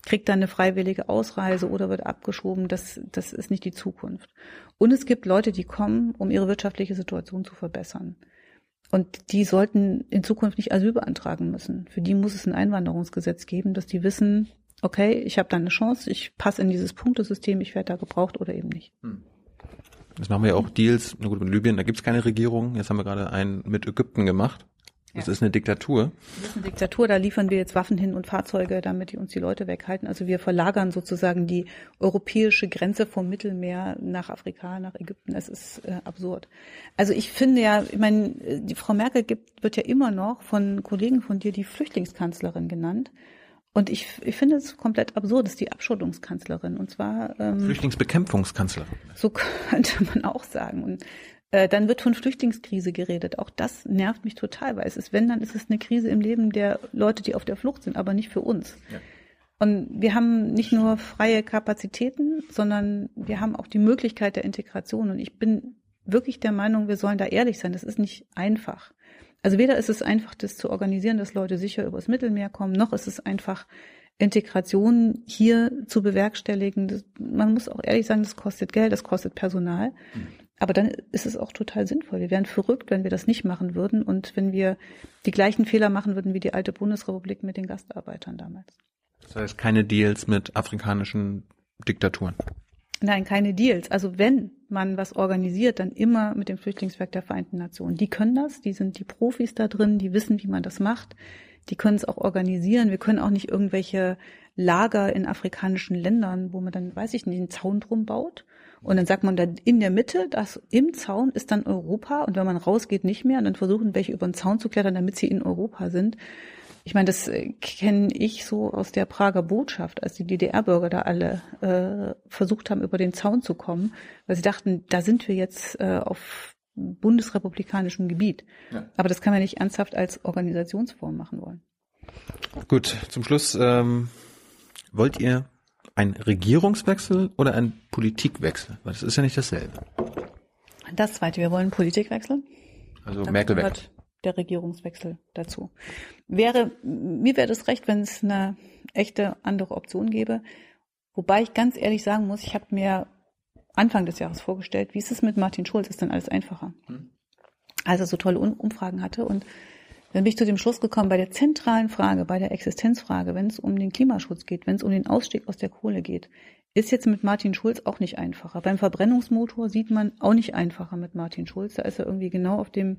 kriegt dann eine freiwillige Ausreise oder wird abgeschoben. Das, das ist nicht die Zukunft. Und es gibt Leute, die kommen, um ihre wirtschaftliche Situation zu verbessern. Und die sollten in Zukunft nicht Asyl beantragen müssen. Für die muss es ein Einwanderungsgesetz geben, dass die wissen, okay, ich habe da eine Chance, ich passe in dieses Punktesystem, ich werde da gebraucht oder eben nicht. Jetzt machen wir ja auch Deals, na gut, mit Libyen, da gibt's keine Regierung. Jetzt haben wir gerade einen mit Ägypten gemacht. Das ja. ist eine Diktatur. Das ist eine Diktatur, da liefern wir jetzt Waffen hin und Fahrzeuge, damit die uns die Leute weghalten. Also wir verlagern sozusagen die europäische Grenze vom Mittelmeer nach Afrika, nach Ägypten. Es ist äh, absurd. Also ich finde ja, ich meine, die Frau Merkel gibt, wird ja immer noch von Kollegen von dir die Flüchtlingskanzlerin genannt. Und ich, ich finde es komplett absurd, das ist die Abschottungskanzlerin. Und zwar ähm, Flüchtlingsbekämpfungskanzlerin. So <laughs> könnte man auch sagen. Und äh, dann wird von Flüchtlingskrise geredet. Auch das nervt mich total, weil es ist, wenn, dann ist es eine Krise im Leben der Leute, die auf der Flucht sind, aber nicht für uns. Ja. Und wir haben nicht nur freie Kapazitäten, sondern wir haben auch die Möglichkeit der Integration. Und ich bin wirklich der Meinung, wir sollen da ehrlich sein. Das ist nicht einfach. Also weder ist es einfach, das zu organisieren, dass Leute sicher übers Mittelmeer kommen, noch ist es einfach, Integration hier zu bewerkstelligen. Das, man muss auch ehrlich sagen, das kostet Geld, das kostet Personal. Mhm. Aber dann ist es auch total sinnvoll. Wir wären verrückt, wenn wir das nicht machen würden und wenn wir die gleichen Fehler machen würden wie die alte Bundesrepublik mit den Gastarbeitern damals. Das heißt keine Deals mit afrikanischen Diktaturen. Nein, keine Deals. Also wenn man was organisiert, dann immer mit dem Flüchtlingswerk der Vereinten Nationen. Die können das, die sind die Profis da drin, die wissen, wie man das macht. Die können es auch organisieren. Wir können auch nicht irgendwelche Lager in afrikanischen Ländern, wo man dann, weiß ich nicht, einen Zaun drum baut. Und dann sagt man dann in der Mitte, das im Zaun ist dann Europa. Und wenn man rausgeht, nicht mehr. Und dann versuchen welche über den Zaun zu klettern, damit sie in Europa sind. Ich meine, das äh, kenne ich so aus der Prager Botschaft, als die DDR-Bürger da alle äh, versucht haben, über den Zaun zu kommen, weil sie dachten, da sind wir jetzt äh, auf bundesrepublikanischem Gebiet. Ja. Aber das kann man nicht ernsthaft als Organisationsform machen wollen. Gut, zum Schluss ähm, wollt ihr ein Regierungswechsel oder ein Politikwechsel? Weil das ist ja nicht dasselbe. Das zweite, wir wollen Politikwechsel. Also Dann Merkel weg der Regierungswechsel dazu. Wäre, mir wäre das recht, wenn es eine echte andere Option gäbe. Wobei ich ganz ehrlich sagen muss, ich habe mir Anfang des Jahres vorgestellt, wie ist es mit Martin Schulz? Ist dann alles einfacher? Hm. Als er so tolle Umfragen hatte. Und dann bin ich zu dem Schluss gekommen, bei der zentralen Frage, bei der Existenzfrage, wenn es um den Klimaschutz geht, wenn es um den Ausstieg aus der Kohle geht, ist jetzt mit Martin Schulz auch nicht einfacher. Beim Verbrennungsmotor sieht man auch nicht einfacher mit Martin Schulz. Da ist er irgendwie genau auf dem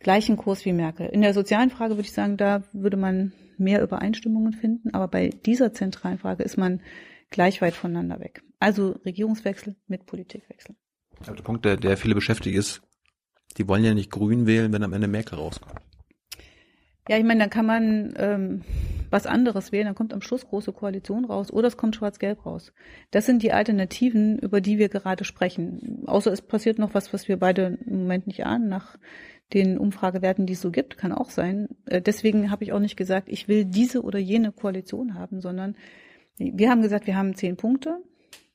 gleichen Kurs wie Merkel. In der sozialen Frage würde ich sagen, da würde man mehr Übereinstimmungen finden, aber bei dieser zentralen Frage ist man gleich weit voneinander weg. Also Regierungswechsel mit Politikwechsel. der Punkt, der, der viele beschäftigt ist, die wollen ja nicht grün wählen, wenn am Ende Merkel rauskommt. Ja, ich meine, dann kann man ähm, was anderes wählen, dann kommt am Schluss große Koalition raus oder es kommt schwarz-gelb raus. Das sind die Alternativen, über die wir gerade sprechen. Außer es passiert noch was, was wir beide im Moment nicht ahnen, nach den Umfragewerten, die es so gibt, kann auch sein. Äh, deswegen habe ich auch nicht gesagt, ich will diese oder jene Koalition haben, sondern wir haben gesagt, wir haben zehn Punkte.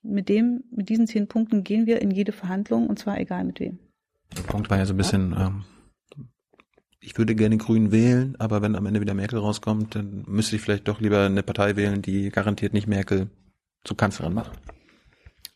Mit dem, mit diesen zehn Punkten gehen wir in jede Verhandlung und zwar egal mit wem. Der Punkt war ja so ein bisschen, ähm, ich würde gerne Grünen wählen, aber wenn am Ende wieder Merkel rauskommt, dann müsste ich vielleicht doch lieber eine Partei wählen, die garantiert nicht Merkel zur Kanzlerin macht.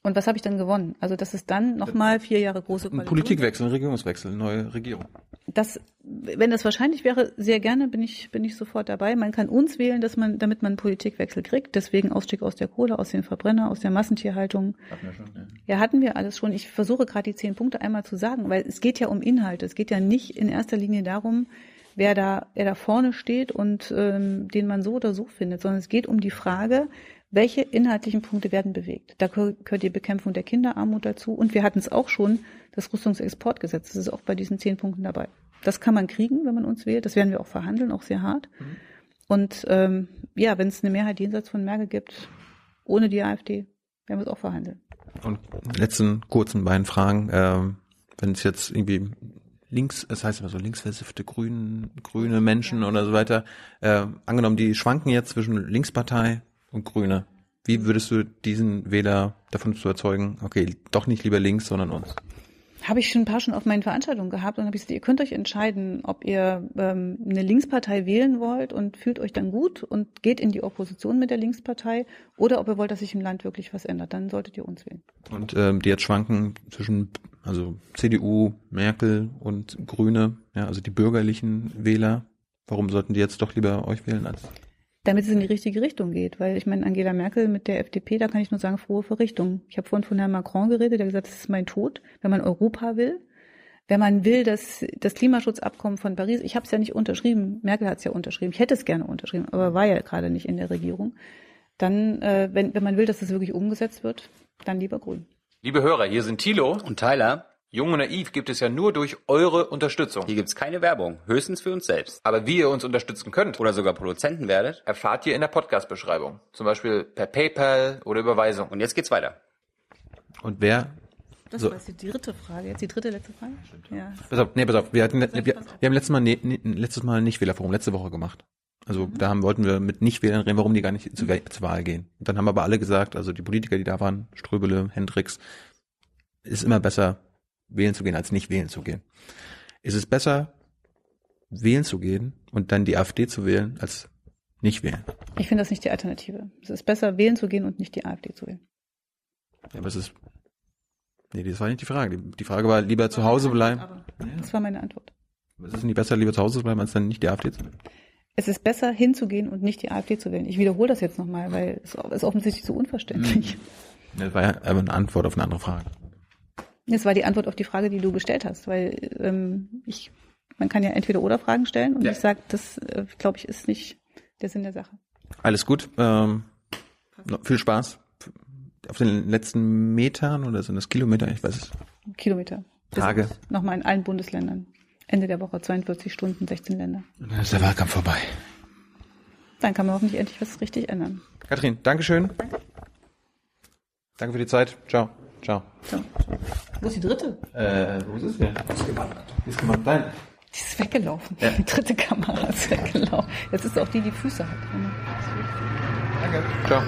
Und was habe ich dann gewonnen? Also das ist dann nochmal vier Jahre große Koalition. Politikwechsel, Regierungswechsel, neue Regierung. Das, wenn das wahrscheinlich wäre, sehr gerne bin ich, bin ich sofort dabei. Man kann uns wählen, dass man, damit man einen Politikwechsel kriegt. Deswegen Ausstieg aus der Kohle, aus den Verbrenner, aus der Massentierhaltung. Hatten wir schon, ja. ja, hatten wir alles schon. Ich versuche gerade die zehn Punkte einmal zu sagen, weil es geht ja um Inhalte. Es geht ja nicht in erster Linie darum, wer da, wer da vorne steht und ähm, den man so oder so findet, sondern es geht um die Frage, welche inhaltlichen Punkte werden bewegt? Da gehört die Bekämpfung der Kinderarmut dazu. Und wir hatten es auch schon, das Rüstungsexportgesetz. Das ist auch bei diesen zehn Punkten dabei. Das kann man kriegen, wenn man uns wählt. Das werden wir auch verhandeln, auch sehr hart. Mhm. Und ähm, ja, wenn es eine Mehrheit jenseits von Merkel gibt, ohne die AfD, werden wir es auch verhandeln. Und letzten kurzen beiden Fragen. Ähm, wenn es jetzt irgendwie links, es heißt immer so linksversiffte grüne, grüne Menschen ja. oder so weiter, äh, angenommen, die schwanken jetzt zwischen Linkspartei und Grüne. Wie würdest du diesen Wähler davon zu überzeugen, okay, doch nicht lieber links, sondern uns? Habe ich schon ein paar schon auf meinen Veranstaltungen gehabt und habe ich gesagt, ihr könnt euch entscheiden, ob ihr ähm, eine Linkspartei wählen wollt und fühlt euch dann gut und geht in die Opposition mit der Linkspartei oder ob ihr wollt, dass sich im Land wirklich was ändert, dann solltet ihr uns wählen. Und ähm, die jetzt schwanken zwischen also CDU, Merkel und Grüne, ja, also die bürgerlichen Wähler. Warum sollten die jetzt doch lieber euch wählen als damit es in die richtige Richtung geht. Weil ich meine, Angela Merkel mit der FDP, da kann ich nur sagen, frohe Verrichtung. Ich habe vorhin von Herrn Macron geredet, der gesagt, das ist mein Tod, wenn man Europa will. wenn man will, dass das Klimaschutzabkommen von Paris, ich habe es ja nicht unterschrieben, Merkel hat es ja unterschrieben, ich hätte es gerne unterschrieben, aber war ja gerade nicht in der Regierung, dann, äh, wenn, wenn man will, dass es wirklich umgesetzt wird, dann lieber grün. Liebe Hörer, hier sind Thilo. Und Tyler, Jung und Naiv gibt es ja nur durch eure Unterstützung. hier gibt's keine Werbung, höchstens für uns selbst. Aber wie ihr uns unterstützen könnt, Oder sogar Produzenten werdet. erfahrt ihr in der Podcast-Beschreibung. Zum Beispiel per PayPal oder Überweisung. Und jetzt geht's weiter. Und wer Das So. war jetzt die dritte Frage. Jetzt die dritte letzte Frage? Ja. Pass auf, nee, pass auf. Wir, hatten, wir, wir haben letztes Mal, nee, nee, letztes Mal nicht Wählerforum, letzte Woche gemacht. Also Mhm. da haben, wollten wir mit Nicht-Wählern reden, warum die gar nicht zu, zur Wahl gehen. Und dann haben aber alle gesagt, also die Politiker, die da waren, Ströbele, Hendricks, ist immer besser, wählen zu gehen, als nicht wählen zu gehen. Ist es besser, wählen zu gehen und dann die AfD zu wählen, als nicht wählen? Ich finde das nicht die Alternative. Es ist besser, wählen zu gehen und nicht die AfD zu wählen. Ja, aber es ist, nee, das war nicht die Frage. Die, die Frage war, lieber zu Hause bleiben. Aber das war meine Antwort. Es ist nicht besser, lieber zu Hause zu bleiben, als dann nicht die AfD zu wählen. Es ist besser, hinzugehen und nicht die AfD zu wählen. Ich wiederhole das jetzt nochmal, weil es ist offensichtlich so unverständlich. Das war ja eine Antwort auf eine andere Frage. Das war die Antwort auf die Frage, die du gestellt hast, weil ähm, ich, man kann ja entweder oder Fragen stellen und Ja. ich sage, das äh, glaube ich ist nicht der Sinn der Sache. Alles gut. Ähm, viel Spaß auf den letzten Metern oder sind das Kilometer? Ich weiß es. Kilometer. Tage. Nochmal in allen Bundesländern. Ende der Woche 42 Stunden, 16 Länder. Und dann ist der Wahlkampf vorbei. Dann kann man hoffentlich endlich was richtig ändern. Kathrin, Dankeschön. Danke für die Zeit. Ciao. Ciao. So. Wo ist die dritte? Äh, wo ist es denn? Ausgewandert. Wie ist gemacht? Nein. Die ist weggelaufen. Die dritte Kamera ist weggelaufen. Jetzt ist auch die, die Füße hat. Danke. Ciao.